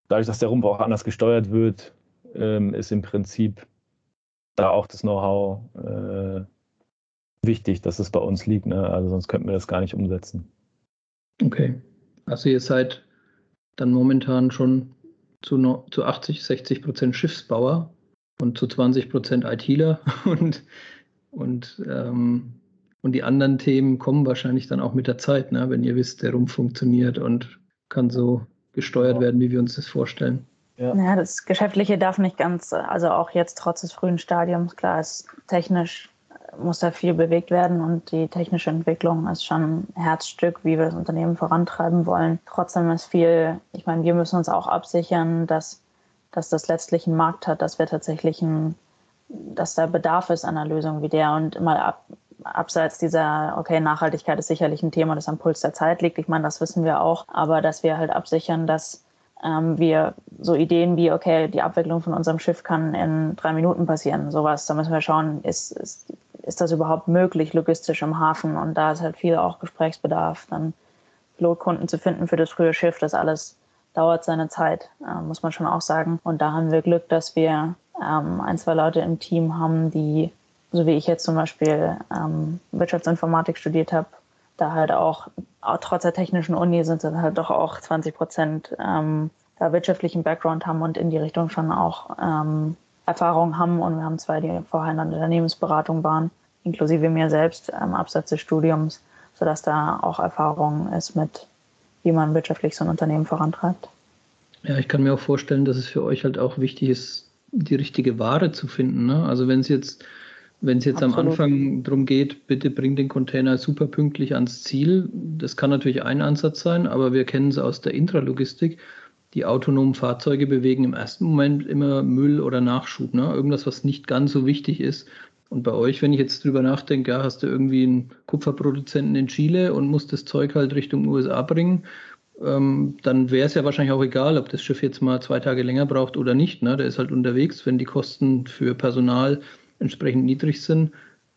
[SPEAKER 4] dadurch, dass der Rumpf auch anders gesteuert wird, ähm, ist im Prinzip da auch das Know-how äh, wichtig, dass es bei uns liegt. Ne? Also sonst könnten wir das gar nicht umsetzen.
[SPEAKER 2] Okay. Also ihr seid dann momentan schon zu, no, zu 80, 60 Prozent Schiffsbauer und zu 20 Prozent ITler und, und, ähm, und die anderen Themen kommen wahrscheinlich dann auch mit der Zeit, ne? wenn ihr wisst, der Rumpf funktioniert und kann so gesteuert ja. werden, wie wir uns das vorstellen.
[SPEAKER 3] Ja. Naja, das Geschäftliche darf nicht ganz, also auch jetzt trotz des frühen Stadiums, klar ist technisch muss da viel bewegt werden und die technische Entwicklung ist schon ein Herzstück, wie wir das Unternehmen vorantreiben wollen. Trotzdem ist viel, ich meine, wir müssen uns auch absichern, dass, dass das letztlich einen Markt hat, dass wir tatsächlich ein, dass da Bedarf ist an einer Lösung wie der und mal ab, abseits dieser, okay, Nachhaltigkeit ist sicherlich ein Thema, das am Puls der Zeit liegt. Ich meine, das wissen wir auch, aber dass wir halt absichern, dass ähm, wir so Ideen wie, okay, die Abwicklung von unserem Schiff kann in drei Minuten passieren, sowas, da müssen wir schauen, ist, ist, ist das überhaupt möglich logistisch im Hafen? Und da ist halt viel auch Gesprächsbedarf, dann Pilotkunden zu finden für das frühe Schiff, das alles dauert seine Zeit, äh, muss man schon auch sagen. Und da haben wir Glück, dass wir ähm, ein, zwei Leute im Team haben, die, so wie ich jetzt zum Beispiel ähm, Wirtschaftsinformatik studiert habe, da halt auch, auch, trotz der technischen Uni sind dann halt doch auch 20 Prozent ähm, da wirtschaftlichen Background haben und in die Richtung schon auch ähm, Erfahrung haben. Und wir haben zwei, die vorher in der Unternehmensberatung waren, inklusive mir selbst ähm, abseits des Studiums, sodass da auch Erfahrung ist mit, wie man wirtschaftlich so ein Unternehmen vorantreibt.
[SPEAKER 2] Ja, ich kann mir auch vorstellen, dass es für euch halt auch wichtig ist, die richtige Ware zu finden. Ne? Also wenn es jetzt wenn es jetzt Absolut. am Anfang darum geht, bitte bring den Container super pünktlich ans Ziel, das kann natürlich ein Ansatz sein, aber wir kennen es aus der Intralogistik. Die autonomen Fahrzeuge bewegen im ersten Moment immer Müll oder Nachschub, ne? irgendwas, was nicht ganz so wichtig ist. Und bei euch, wenn ich jetzt drüber nachdenke, ja, hast du irgendwie einen Kupferproduzenten in Chile und musst das Zeug halt Richtung USA bringen, ähm, dann wäre es ja wahrscheinlich auch egal, ob das Schiff jetzt mal zwei Tage länger braucht oder nicht. Ne? Der ist halt unterwegs, wenn die Kosten für Personal entsprechend niedrig sind,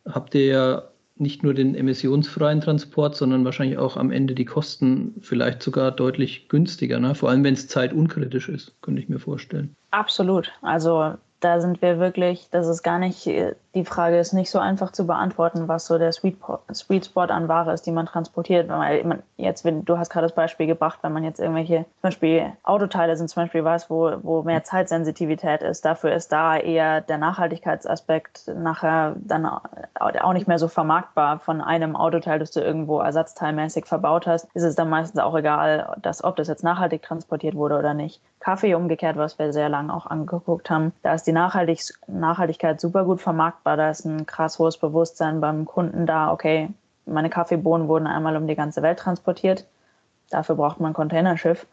[SPEAKER 2] habt ihr ja nicht nur den emissionsfreien Transport, sondern wahrscheinlich auch am Ende die Kosten vielleicht sogar deutlich günstiger, ne? vor allem wenn es zeitunkritisch ist, könnte ich mir vorstellen.
[SPEAKER 3] Absolut. Also da sind wir wirklich, das ist gar nicht, die Frage ist nicht so einfach zu beantworten, was so der Sweet, Spot an Ware ist, die man transportiert. Weil man jetzt, wenn, du hast gerade das Beispiel gebracht, wenn man jetzt irgendwelche, zum Beispiel Autoteile sind zum Beispiel was, wo, wo mehr Zeitsensitivität ist, dafür ist da eher der Nachhaltigkeitsaspekt nachher dann auch nicht mehr so vermarktbar von einem Autoteil, das du irgendwo ersatzteilmäßig verbaut hast, ist es dann meistens auch egal, dass, ob das jetzt nachhaltig transportiert wurde oder nicht. Kaffee umgekehrt, was wir sehr lange auch angeguckt haben, da ist die Nachhaltig Nachhaltigkeit super gut vermarktbar. Da ist ein krass hohes Bewusstsein beim Kunden da, okay, meine Kaffeebohnen wurden einmal um die ganze Welt transportiert. Dafür braucht man ein Containerschiff.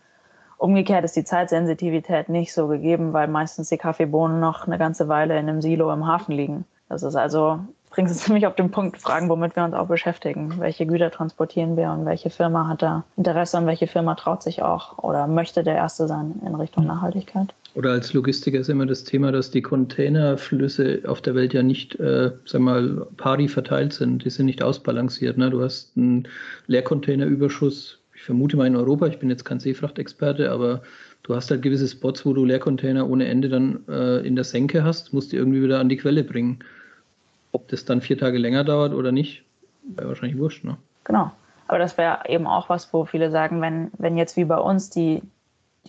[SPEAKER 3] Umgekehrt ist die Zeitsensitivität nicht so gegeben, weil meistens die Kaffeebohnen noch eine ganze Weile in einem Silo im Hafen liegen. Das ist also bringst es ziemlich auf den Punkt, Fragen, womit wir uns auch beschäftigen. Welche Güter transportieren wir und welche Firma hat da Interesse und welche Firma traut sich auch oder möchte der Erste sein in Richtung Nachhaltigkeit?
[SPEAKER 2] Oder als Logistiker ist immer das Thema, dass die Containerflüsse auf der Welt ja nicht, äh, sag mal, pari verteilt sind. Die sind nicht ausbalanciert. Ne? Du hast einen Leercontainerüberschuss, ich vermute mal in Europa, ich bin jetzt kein Seefrachtexperte, aber du hast halt gewisse Spots, wo du Leercontainer ohne Ende dann äh, in der Senke hast, musst die irgendwie wieder an die Quelle bringen. Ob das dann vier Tage länger dauert oder nicht, wäre wahrscheinlich wurscht. Ne?
[SPEAKER 3] Genau. Aber das wäre eben auch was, wo viele sagen, wenn, wenn jetzt wie bei uns die,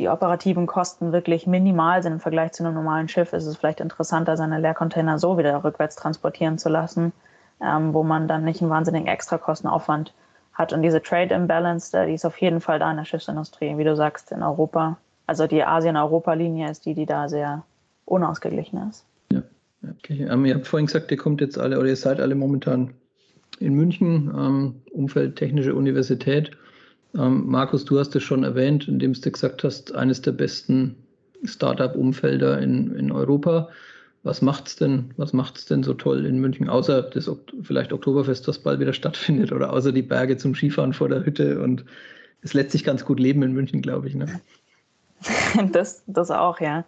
[SPEAKER 3] die operativen Kosten wirklich minimal sind im Vergleich zu einem normalen Schiff, ist es vielleicht interessanter, seine Leercontainer so wieder rückwärts transportieren zu lassen, ähm, wo man dann nicht einen wahnsinnigen Extrakostenaufwand hat. Und diese Trade Imbalance, die ist auf jeden Fall da in der Schiffsindustrie, wie du sagst, in Europa. Also die Asien-Europa-Linie ist die, die da sehr unausgeglichen ist.
[SPEAKER 2] Okay. Ähm, ihr habt vorhin gesagt, ihr kommt jetzt alle oder ihr seid alle momentan in München, ähm, Umfeld Technische Universität. Ähm, Markus, du hast es schon erwähnt, indem du gesagt hast, eines der besten Startup-Umfelder in, in Europa. Was macht's denn, was macht's denn so toll in München, außer das vielleicht Oktoberfest, das bald wieder stattfindet, oder außer die Berge zum Skifahren vor der Hütte und es lässt sich ganz gut leben in München, glaube ich. Ne?
[SPEAKER 3] Das, das auch, ja.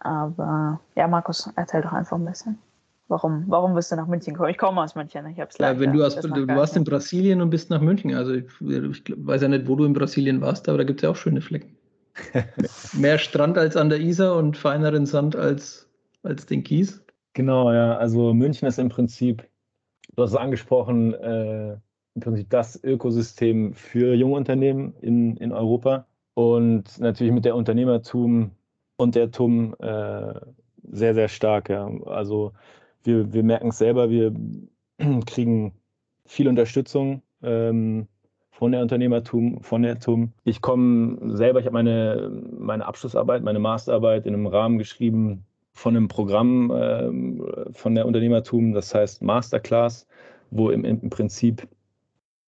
[SPEAKER 3] Aber ja, Markus, erzähl doch einfach ein bisschen. Warum, warum bist du nach München gekommen? Ich komme aus München. Ich hab's
[SPEAKER 2] ja, wenn du, aus, du, du warst in Brasilien und bist nach München. Also ich, ich weiß ja nicht, wo du in Brasilien warst, aber da gibt es ja auch schöne Flecken. Mehr Strand als an der Isar und feineren Sand als, als den Kies.
[SPEAKER 4] Genau, ja. Also München ist im Prinzip, du hast es angesprochen, äh, im Prinzip das Ökosystem für junge Unternehmen in, in Europa. Und natürlich mit der Unternehmertum und der TUM äh, sehr, sehr stark. Ja. Also wir, wir merken es selber, wir kriegen viel Unterstützung ähm, von der Unternehmertum, von der TUM. Ich komme selber, ich habe meine, meine Abschlussarbeit, meine Masterarbeit in einem Rahmen geschrieben von einem Programm äh, von der Unternehmertum, das heißt Masterclass, wo im, im Prinzip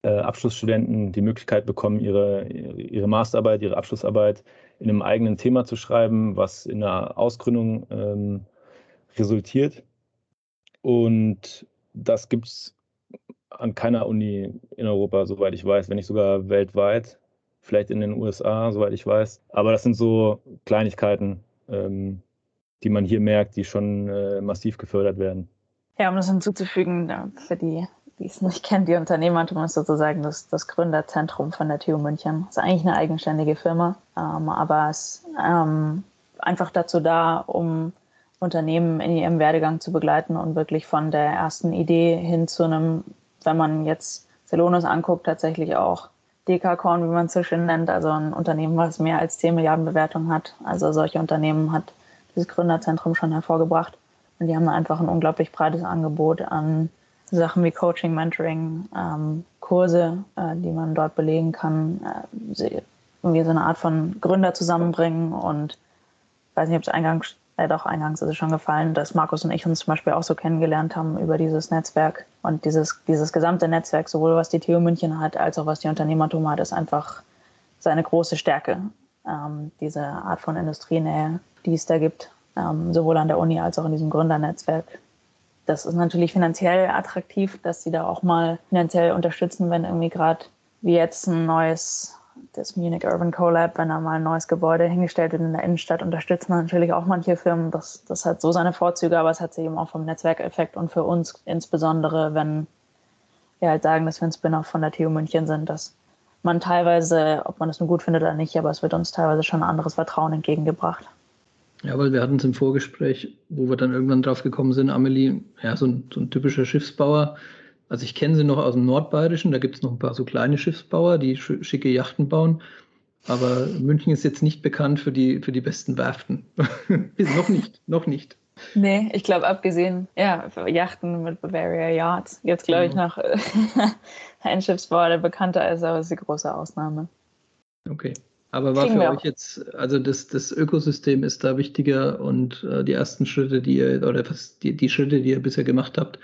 [SPEAKER 4] äh, Abschlussstudenten die Möglichkeit bekommen, ihre, ihre Masterarbeit, ihre Abschlussarbeit in einem eigenen Thema zu schreiben, was in einer Ausgründung ähm, resultiert. Und das gibt es an keiner Uni in Europa, soweit ich weiß, wenn nicht sogar weltweit. Vielleicht in den USA, soweit ich weiß. Aber das sind so Kleinigkeiten, ähm, die man hier merkt, die schon äh, massiv gefördert werden.
[SPEAKER 3] Ja, um das hinzuzufügen, für die, die es nicht kennen, die Unternehmertum ist sozusagen das, das Gründerzentrum von der TU München. Das ist eigentlich eine eigenständige Firma, ähm, aber es ist ähm, einfach dazu da, um Unternehmen in ihrem Werdegang zu begleiten und wirklich von der ersten Idee hin zu einem, wenn man jetzt Celonis anguckt, tatsächlich auch Dekakorn, wie man es so schön nennt, also ein Unternehmen, was mehr als 10 Milliarden Bewertung hat. Also solche Unternehmen hat dieses Gründerzentrum schon hervorgebracht. Und die haben einfach ein unglaublich breites Angebot an Sachen wie Coaching, Mentoring, ähm, Kurse, äh, die man dort belegen kann, äh, irgendwie so eine Art von Gründer zusammenbringen. Und ich weiß nicht, ob es eingangs, äh, doch eingangs ist es schon gefallen, dass Markus und ich uns zum Beispiel auch so kennengelernt haben über dieses Netzwerk. Und dieses, dieses gesamte Netzwerk, sowohl was die TU München hat, als auch was die Unternehmertum hat, ist einfach seine große Stärke. Ähm, diese Art von Industrienähe, die es da gibt ähm, sowohl an der Uni als auch in diesem Gründernetzwerk. Das ist natürlich finanziell attraktiv, dass sie da auch mal finanziell unterstützen, wenn irgendwie gerade wie jetzt ein neues, das Munich Urban Collab, wenn da mal ein neues Gebäude hingestellt wird in der Innenstadt, unterstützen natürlich auch manche Firmen. Das, das hat so seine Vorzüge, aber es hat sie eben auch vom Netzwerkeffekt und für uns insbesondere, wenn wir halt sagen, dass wir ein Spin-off von der TU München sind, dass man teilweise, ob man das nun gut findet oder nicht, aber es wird uns teilweise schon ein anderes Vertrauen entgegengebracht.
[SPEAKER 2] Ja, weil wir hatten es im Vorgespräch, wo wir dann irgendwann drauf gekommen sind, Amelie, ja, so ein, so ein typischer Schiffsbauer. Also ich kenne sie noch aus dem Nordbayerischen, da gibt es noch ein paar so kleine Schiffsbauer, die schicke Yachten bauen. Aber München ist jetzt nicht bekannt für die, für die besten Werften. noch nicht, noch nicht.
[SPEAKER 3] Nee, ich glaube, abgesehen, ja, für Yachten mit Bavaria gibt es, glaube ich, genau. noch einen Schiffsbauer, der bekannter ist, aber ist die große Ausnahme.
[SPEAKER 2] Okay. Aber war für euch jetzt, also das, das Ökosystem ist da wichtiger und äh, die ersten Schritte, die ihr, oder was, die, die Schritte, die ihr bisher gemacht habt,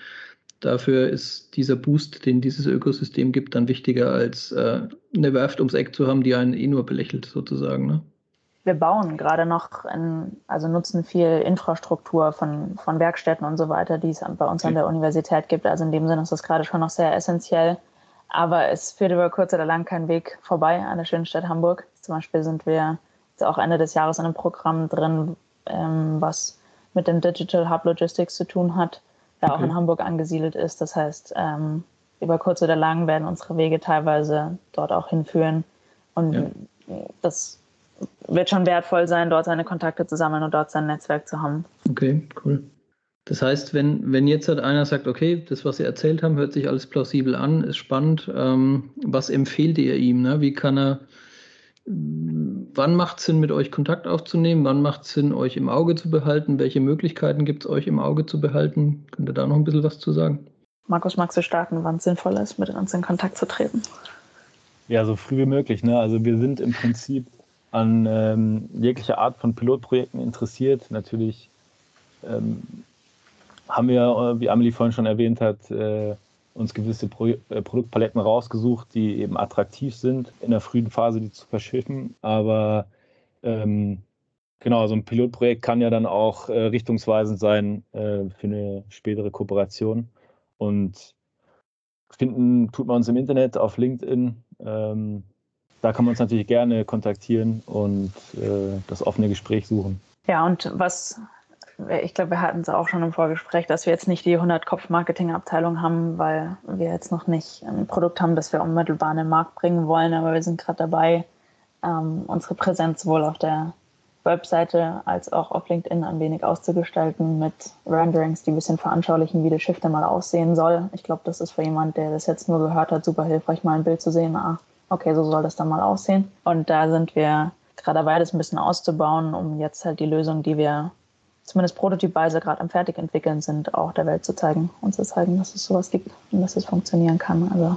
[SPEAKER 2] dafür ist dieser Boost, den dieses Ökosystem gibt, dann wichtiger als äh, eine Werft ums Eck zu haben, die einen eh nur belächelt, sozusagen. Ne?
[SPEAKER 3] Wir bauen gerade noch, in, also nutzen viel Infrastruktur von, von Werkstätten und so weiter, die es bei uns okay. an der Universität gibt. Also in dem Sinne ist das gerade schon noch sehr essentiell. Aber es führt über kurz oder lang kein Weg vorbei an der schönen Stadt Hamburg. Zum Beispiel sind wir jetzt auch Ende des Jahres in einem Programm drin, ähm, was mit dem Digital Hub Logistics zu tun hat, der okay. auch in Hamburg angesiedelt ist. Das heißt, ähm, über kurz oder lang werden unsere Wege teilweise dort auch hinführen. Und ja. das wird schon wertvoll sein, dort seine Kontakte zu sammeln und dort sein Netzwerk zu haben.
[SPEAKER 2] Okay, cool. Das heißt, wenn, wenn jetzt halt einer sagt, okay, das, was Sie erzählt haben, hört sich alles plausibel an, ist spannend, ähm, was empfehlt ihr ihm? Ne? Wie kann er, wann macht es Sinn, mit euch Kontakt aufzunehmen? Wann macht es Sinn, euch im Auge zu behalten? Welche Möglichkeiten gibt es, euch im Auge zu behalten? Könnt ihr da noch ein bisschen was zu sagen?
[SPEAKER 3] Markus, magst du starten, wann es sinnvoll ist, mit uns in Kontakt zu treten?
[SPEAKER 4] Ja, so früh wie möglich. Ne? Also wir sind im Prinzip an ähm, jeglicher Art von Pilotprojekten interessiert. Natürlich ähm, haben wir, äh, wie Amelie vorhin schon erwähnt hat, äh, uns gewisse Pro äh, Produktpaletten rausgesucht, die eben attraktiv sind, in der frühen Phase die zu verschiffen. Aber ähm, genau, so ein Pilotprojekt kann ja dann auch äh, richtungsweisend sein äh, für eine spätere Kooperation. Und finden tut man uns im Internet, auf LinkedIn. Ähm, da kann man uns natürlich gerne kontaktieren und äh, das offene Gespräch suchen.
[SPEAKER 3] Ja, und was ich glaube, wir hatten es auch schon im Vorgespräch, dass wir jetzt nicht die 100-Kopf-Marketing-Abteilung haben, weil wir jetzt noch nicht ein Produkt haben, das wir unmittelbar in den Markt bringen wollen. Aber wir sind gerade dabei, ähm, unsere Präsenz sowohl auf der Webseite als auch auf LinkedIn ein wenig auszugestalten mit Renderings, die ein bisschen veranschaulichen, wie Schiff dann mal aussehen soll. Ich glaube, das ist für jemand, der das jetzt nur gehört hat, super hilfreich, mal ein Bild zu sehen. Ah, okay, so soll das dann mal aussehen. Und da sind wir gerade dabei, das ein bisschen auszubauen, um jetzt halt die Lösung, die wir zumindest prototypweise gerade am Fertigentwickeln sind, auch der Welt zu zeigen und zu zeigen, dass es sowas gibt und dass es funktionieren kann. Also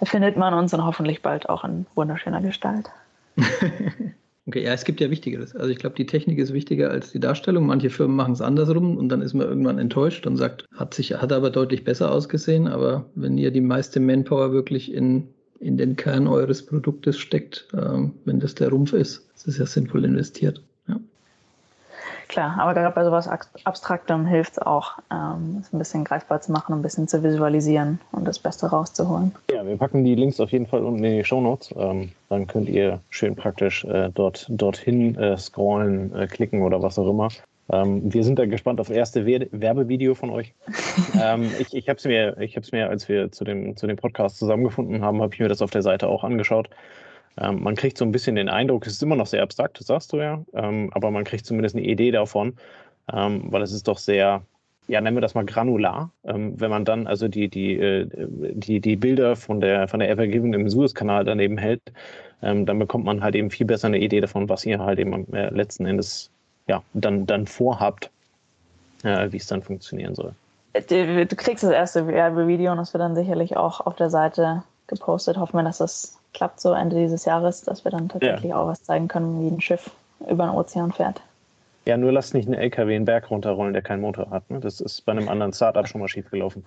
[SPEAKER 3] da findet man uns und hoffentlich bald auch in wunderschöner Gestalt.
[SPEAKER 2] okay, ja, es gibt ja Wichtigeres. Also ich glaube, die Technik ist wichtiger als die Darstellung. Manche Firmen machen es andersrum und dann ist man irgendwann enttäuscht und sagt, hat sich, hat aber deutlich besser ausgesehen. Aber wenn ihr die meiste Manpower wirklich in, in den Kern eures Produktes steckt, ähm, wenn das der Rumpf ist, ist es ja sinnvoll investiert.
[SPEAKER 3] Klar, aber gerade bei sowas Abstraktem hilft es auch, ähm, es ein bisschen greifbar zu machen, ein bisschen zu visualisieren und das Beste rauszuholen.
[SPEAKER 1] Ja, wir packen die Links auf jeden Fall unten in die Show Notes. Ähm, dann könnt ihr schön praktisch äh, dort, dorthin äh, scrollen, äh, klicken oder was auch immer. Ähm, wir sind da gespannt auf das erste Werbevideo von euch. ähm, ich ich habe es mir, mir, als wir zu dem, zu dem Podcast zusammengefunden haben, habe ich mir das auf der Seite auch angeschaut. Ähm, man kriegt so ein bisschen den Eindruck, es ist immer noch sehr abstrakt, das sagst du ja, ähm, aber man kriegt zumindest eine Idee davon, ähm, weil es ist doch sehr, ja, nennen wir das mal granular. Ähm, wenn man dann also die, die, äh, die, die Bilder von der, von der Evergiven im Suezkanal daneben hält, ähm, dann bekommt man halt eben viel besser eine Idee davon, was ihr halt eben äh, letzten Endes ja, dann, dann vorhabt, äh, wie es dann funktionieren soll.
[SPEAKER 3] Du, kriegst das erste Werbevideo und das wird dann sicherlich auch auf der Seite gepostet. Hoffen wir, dass das klappt so Ende dieses Jahres, dass wir dann tatsächlich ja. auch was zeigen können, wie ein Schiff über den Ozean fährt.
[SPEAKER 1] Ja, nur lasst nicht einen LKW einen Berg runterrollen, der keinen Motor hat. Ne? Das ist bei einem anderen Startup schon mal schief gelaufen.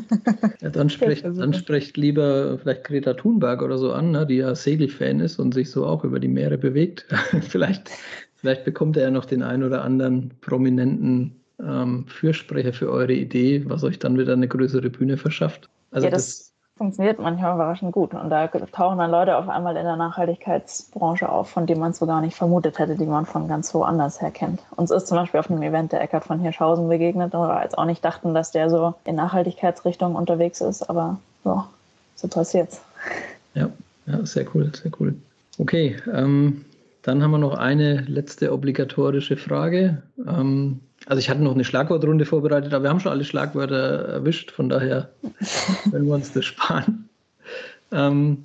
[SPEAKER 2] ja, dann, spricht, dann spricht lieber vielleicht Greta Thunberg oder so an, ne? die ja Segelfan ist und sich so auch über die Meere bewegt. vielleicht, vielleicht bekommt er ja noch den einen oder anderen prominenten ähm, Fürsprecher für eure Idee, was euch dann wieder eine größere Bühne verschafft.
[SPEAKER 3] Also ja, das, das funktioniert manchmal überraschend gut. Und da tauchen dann Leute auf einmal in der Nachhaltigkeitsbranche auf, von denen man es so gar nicht vermutet hätte, die man von ganz woanders her kennt. Uns ist zum Beispiel auf einem Event der Eckart von Hirschhausen begegnet, wo wir jetzt auch nicht dachten, dass der so in Nachhaltigkeitsrichtung unterwegs ist, aber ja, so passiert's.
[SPEAKER 2] Ja, ja, sehr cool, sehr cool. Okay, ähm, dann haben wir noch eine letzte obligatorische Frage. Ähm, also ich hatte noch eine Schlagwortrunde vorbereitet, aber wir haben schon alle Schlagwörter erwischt, von daher können wir uns das sparen. Ähm,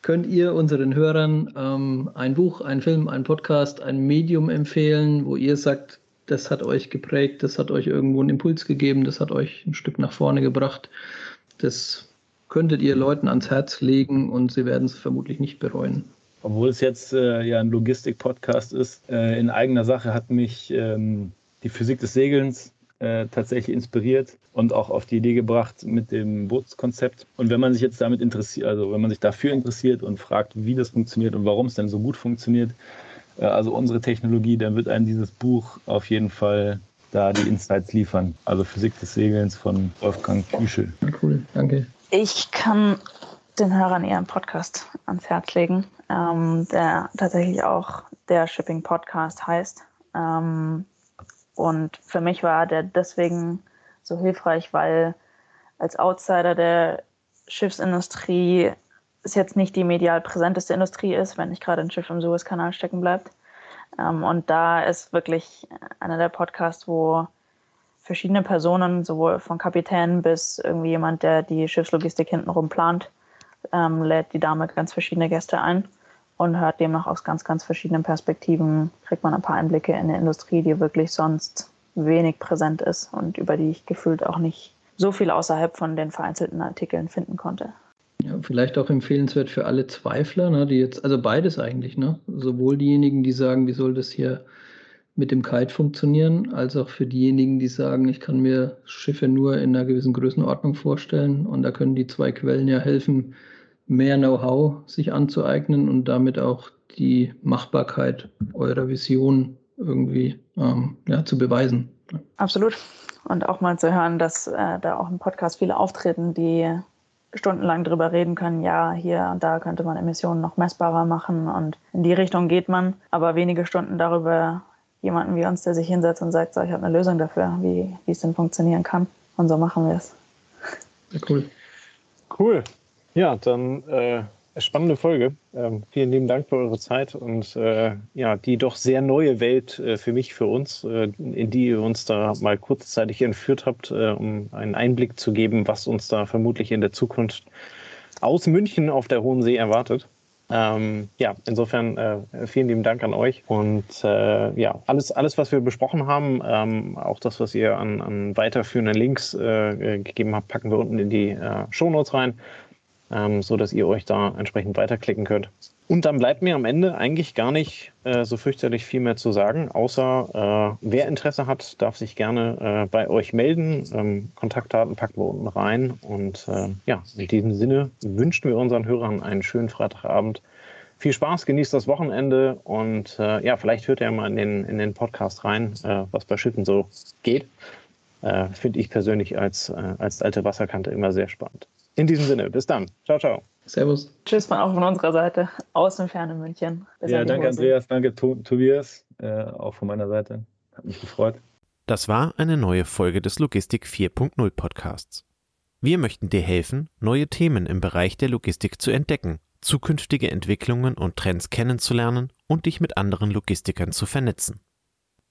[SPEAKER 2] könnt ihr unseren Hörern ähm, ein Buch, einen Film, einen Podcast, ein Medium empfehlen, wo ihr sagt, das hat euch geprägt, das hat euch irgendwo einen Impuls gegeben, das hat euch ein Stück nach vorne gebracht. Das könntet ihr Leuten ans Herz legen und sie werden es vermutlich nicht bereuen.
[SPEAKER 4] Obwohl es jetzt äh, ja ein Logistik-Podcast ist, äh, in eigener Sache hat mich ähm, die Physik des Segelns äh, tatsächlich inspiriert und auch auf die Idee gebracht mit dem Bootskonzept. Und wenn man sich jetzt damit interessiert, also wenn man sich dafür interessiert und fragt, wie das funktioniert und warum es denn so gut funktioniert, äh, also unsere Technologie, dann wird einem dieses Buch auf jeden Fall da die Insights liefern. Also Physik des Segelns von Wolfgang Küschel.
[SPEAKER 2] Cool, danke.
[SPEAKER 3] Ich kann den Hörern eher einen Podcast ans Herz legen, ähm, der tatsächlich auch der Shipping Podcast heißt. Ähm, und für mich war der deswegen so hilfreich, weil als Outsider der Schiffsindustrie es jetzt nicht die medial präsenteste Industrie ist, wenn nicht gerade ein Schiff im Suezkanal stecken bleibt. Ähm, und da ist wirklich einer der Podcasts, wo verschiedene Personen, sowohl von Kapitän bis irgendwie jemand, der die Schiffslogistik hintenrum plant, ähm, lädt die Dame ganz verschiedene Gäste ein und hört demnach aus ganz, ganz verschiedenen Perspektiven, kriegt man ein paar Einblicke in eine Industrie, die wirklich sonst wenig präsent ist und über die ich gefühlt auch nicht so viel außerhalb von den vereinzelten Artikeln finden konnte.
[SPEAKER 2] Ja, vielleicht auch empfehlenswert für alle Zweifler, ne, die jetzt, also beides eigentlich, ne? Sowohl diejenigen, die sagen, wie soll das hier mit dem Kite funktionieren, als auch für diejenigen, die sagen, ich kann mir Schiffe nur in einer gewissen Größenordnung vorstellen. Und da können die zwei Quellen ja helfen, mehr Know-how sich anzueignen und damit auch die Machbarkeit eurer Vision irgendwie ähm, ja, zu beweisen.
[SPEAKER 3] Absolut. Und auch mal zu hören, dass äh, da auch im Podcast viele auftreten, die stundenlang drüber reden können, ja, hier und da könnte man Emissionen noch messbarer machen und in die Richtung geht man, aber wenige Stunden darüber jemanden wie uns, der sich hinsetzt und sagt, so, ich habe eine Lösung dafür, wie, wie es denn funktionieren kann. Und so machen wir es.
[SPEAKER 2] Ja, cool.
[SPEAKER 1] Cool. Ja, dann äh, spannende Folge. Ähm, vielen lieben Dank für eure Zeit und äh, ja, die doch sehr neue Welt äh, für mich, für uns, äh, in die ihr uns da mal kurzzeitig entführt habt, äh, um einen Einblick zu geben, was uns da vermutlich in der Zukunft aus München auf der Hohen See erwartet. Ähm, ja, insofern äh, vielen lieben Dank an euch und äh, ja, alles, alles, was wir besprochen haben, ähm, auch das, was ihr an, an weiterführenden Links äh, gegeben habt, packen wir unten in die äh, Shownotes rein ähm, so dass ihr euch da entsprechend weiterklicken könnt. Und dann bleibt mir am Ende eigentlich gar nicht äh, so fürchterlich viel mehr zu sagen, außer äh, wer Interesse hat, darf sich gerne äh, bei euch melden. Ähm, Kontaktdaten packen wir unten rein. Und äh, ja, in diesem Sinne wünschen wir unseren Hörern einen schönen Freitagabend. viel Spaß, genießt das Wochenende und äh, ja, vielleicht hört ihr mal in den, in den Podcast rein, äh, was bei Schiffen so geht. Äh, Finde ich persönlich als, als alte Wasserkante immer sehr spannend. In diesem Sinne, bis dann. Ciao, ciao.
[SPEAKER 2] Servus.
[SPEAKER 3] Tschüss von auch von unserer Seite aus dem fernen München.
[SPEAKER 4] Bis ja, danke Hose. Andreas, danke Tobias, äh, auch von meiner Seite. Hat mich gefreut.
[SPEAKER 5] Das war eine neue Folge des Logistik 4.0 Podcasts. Wir möchten dir helfen, neue Themen im Bereich der Logistik zu entdecken, zukünftige Entwicklungen und Trends kennenzulernen und dich mit anderen Logistikern zu vernetzen.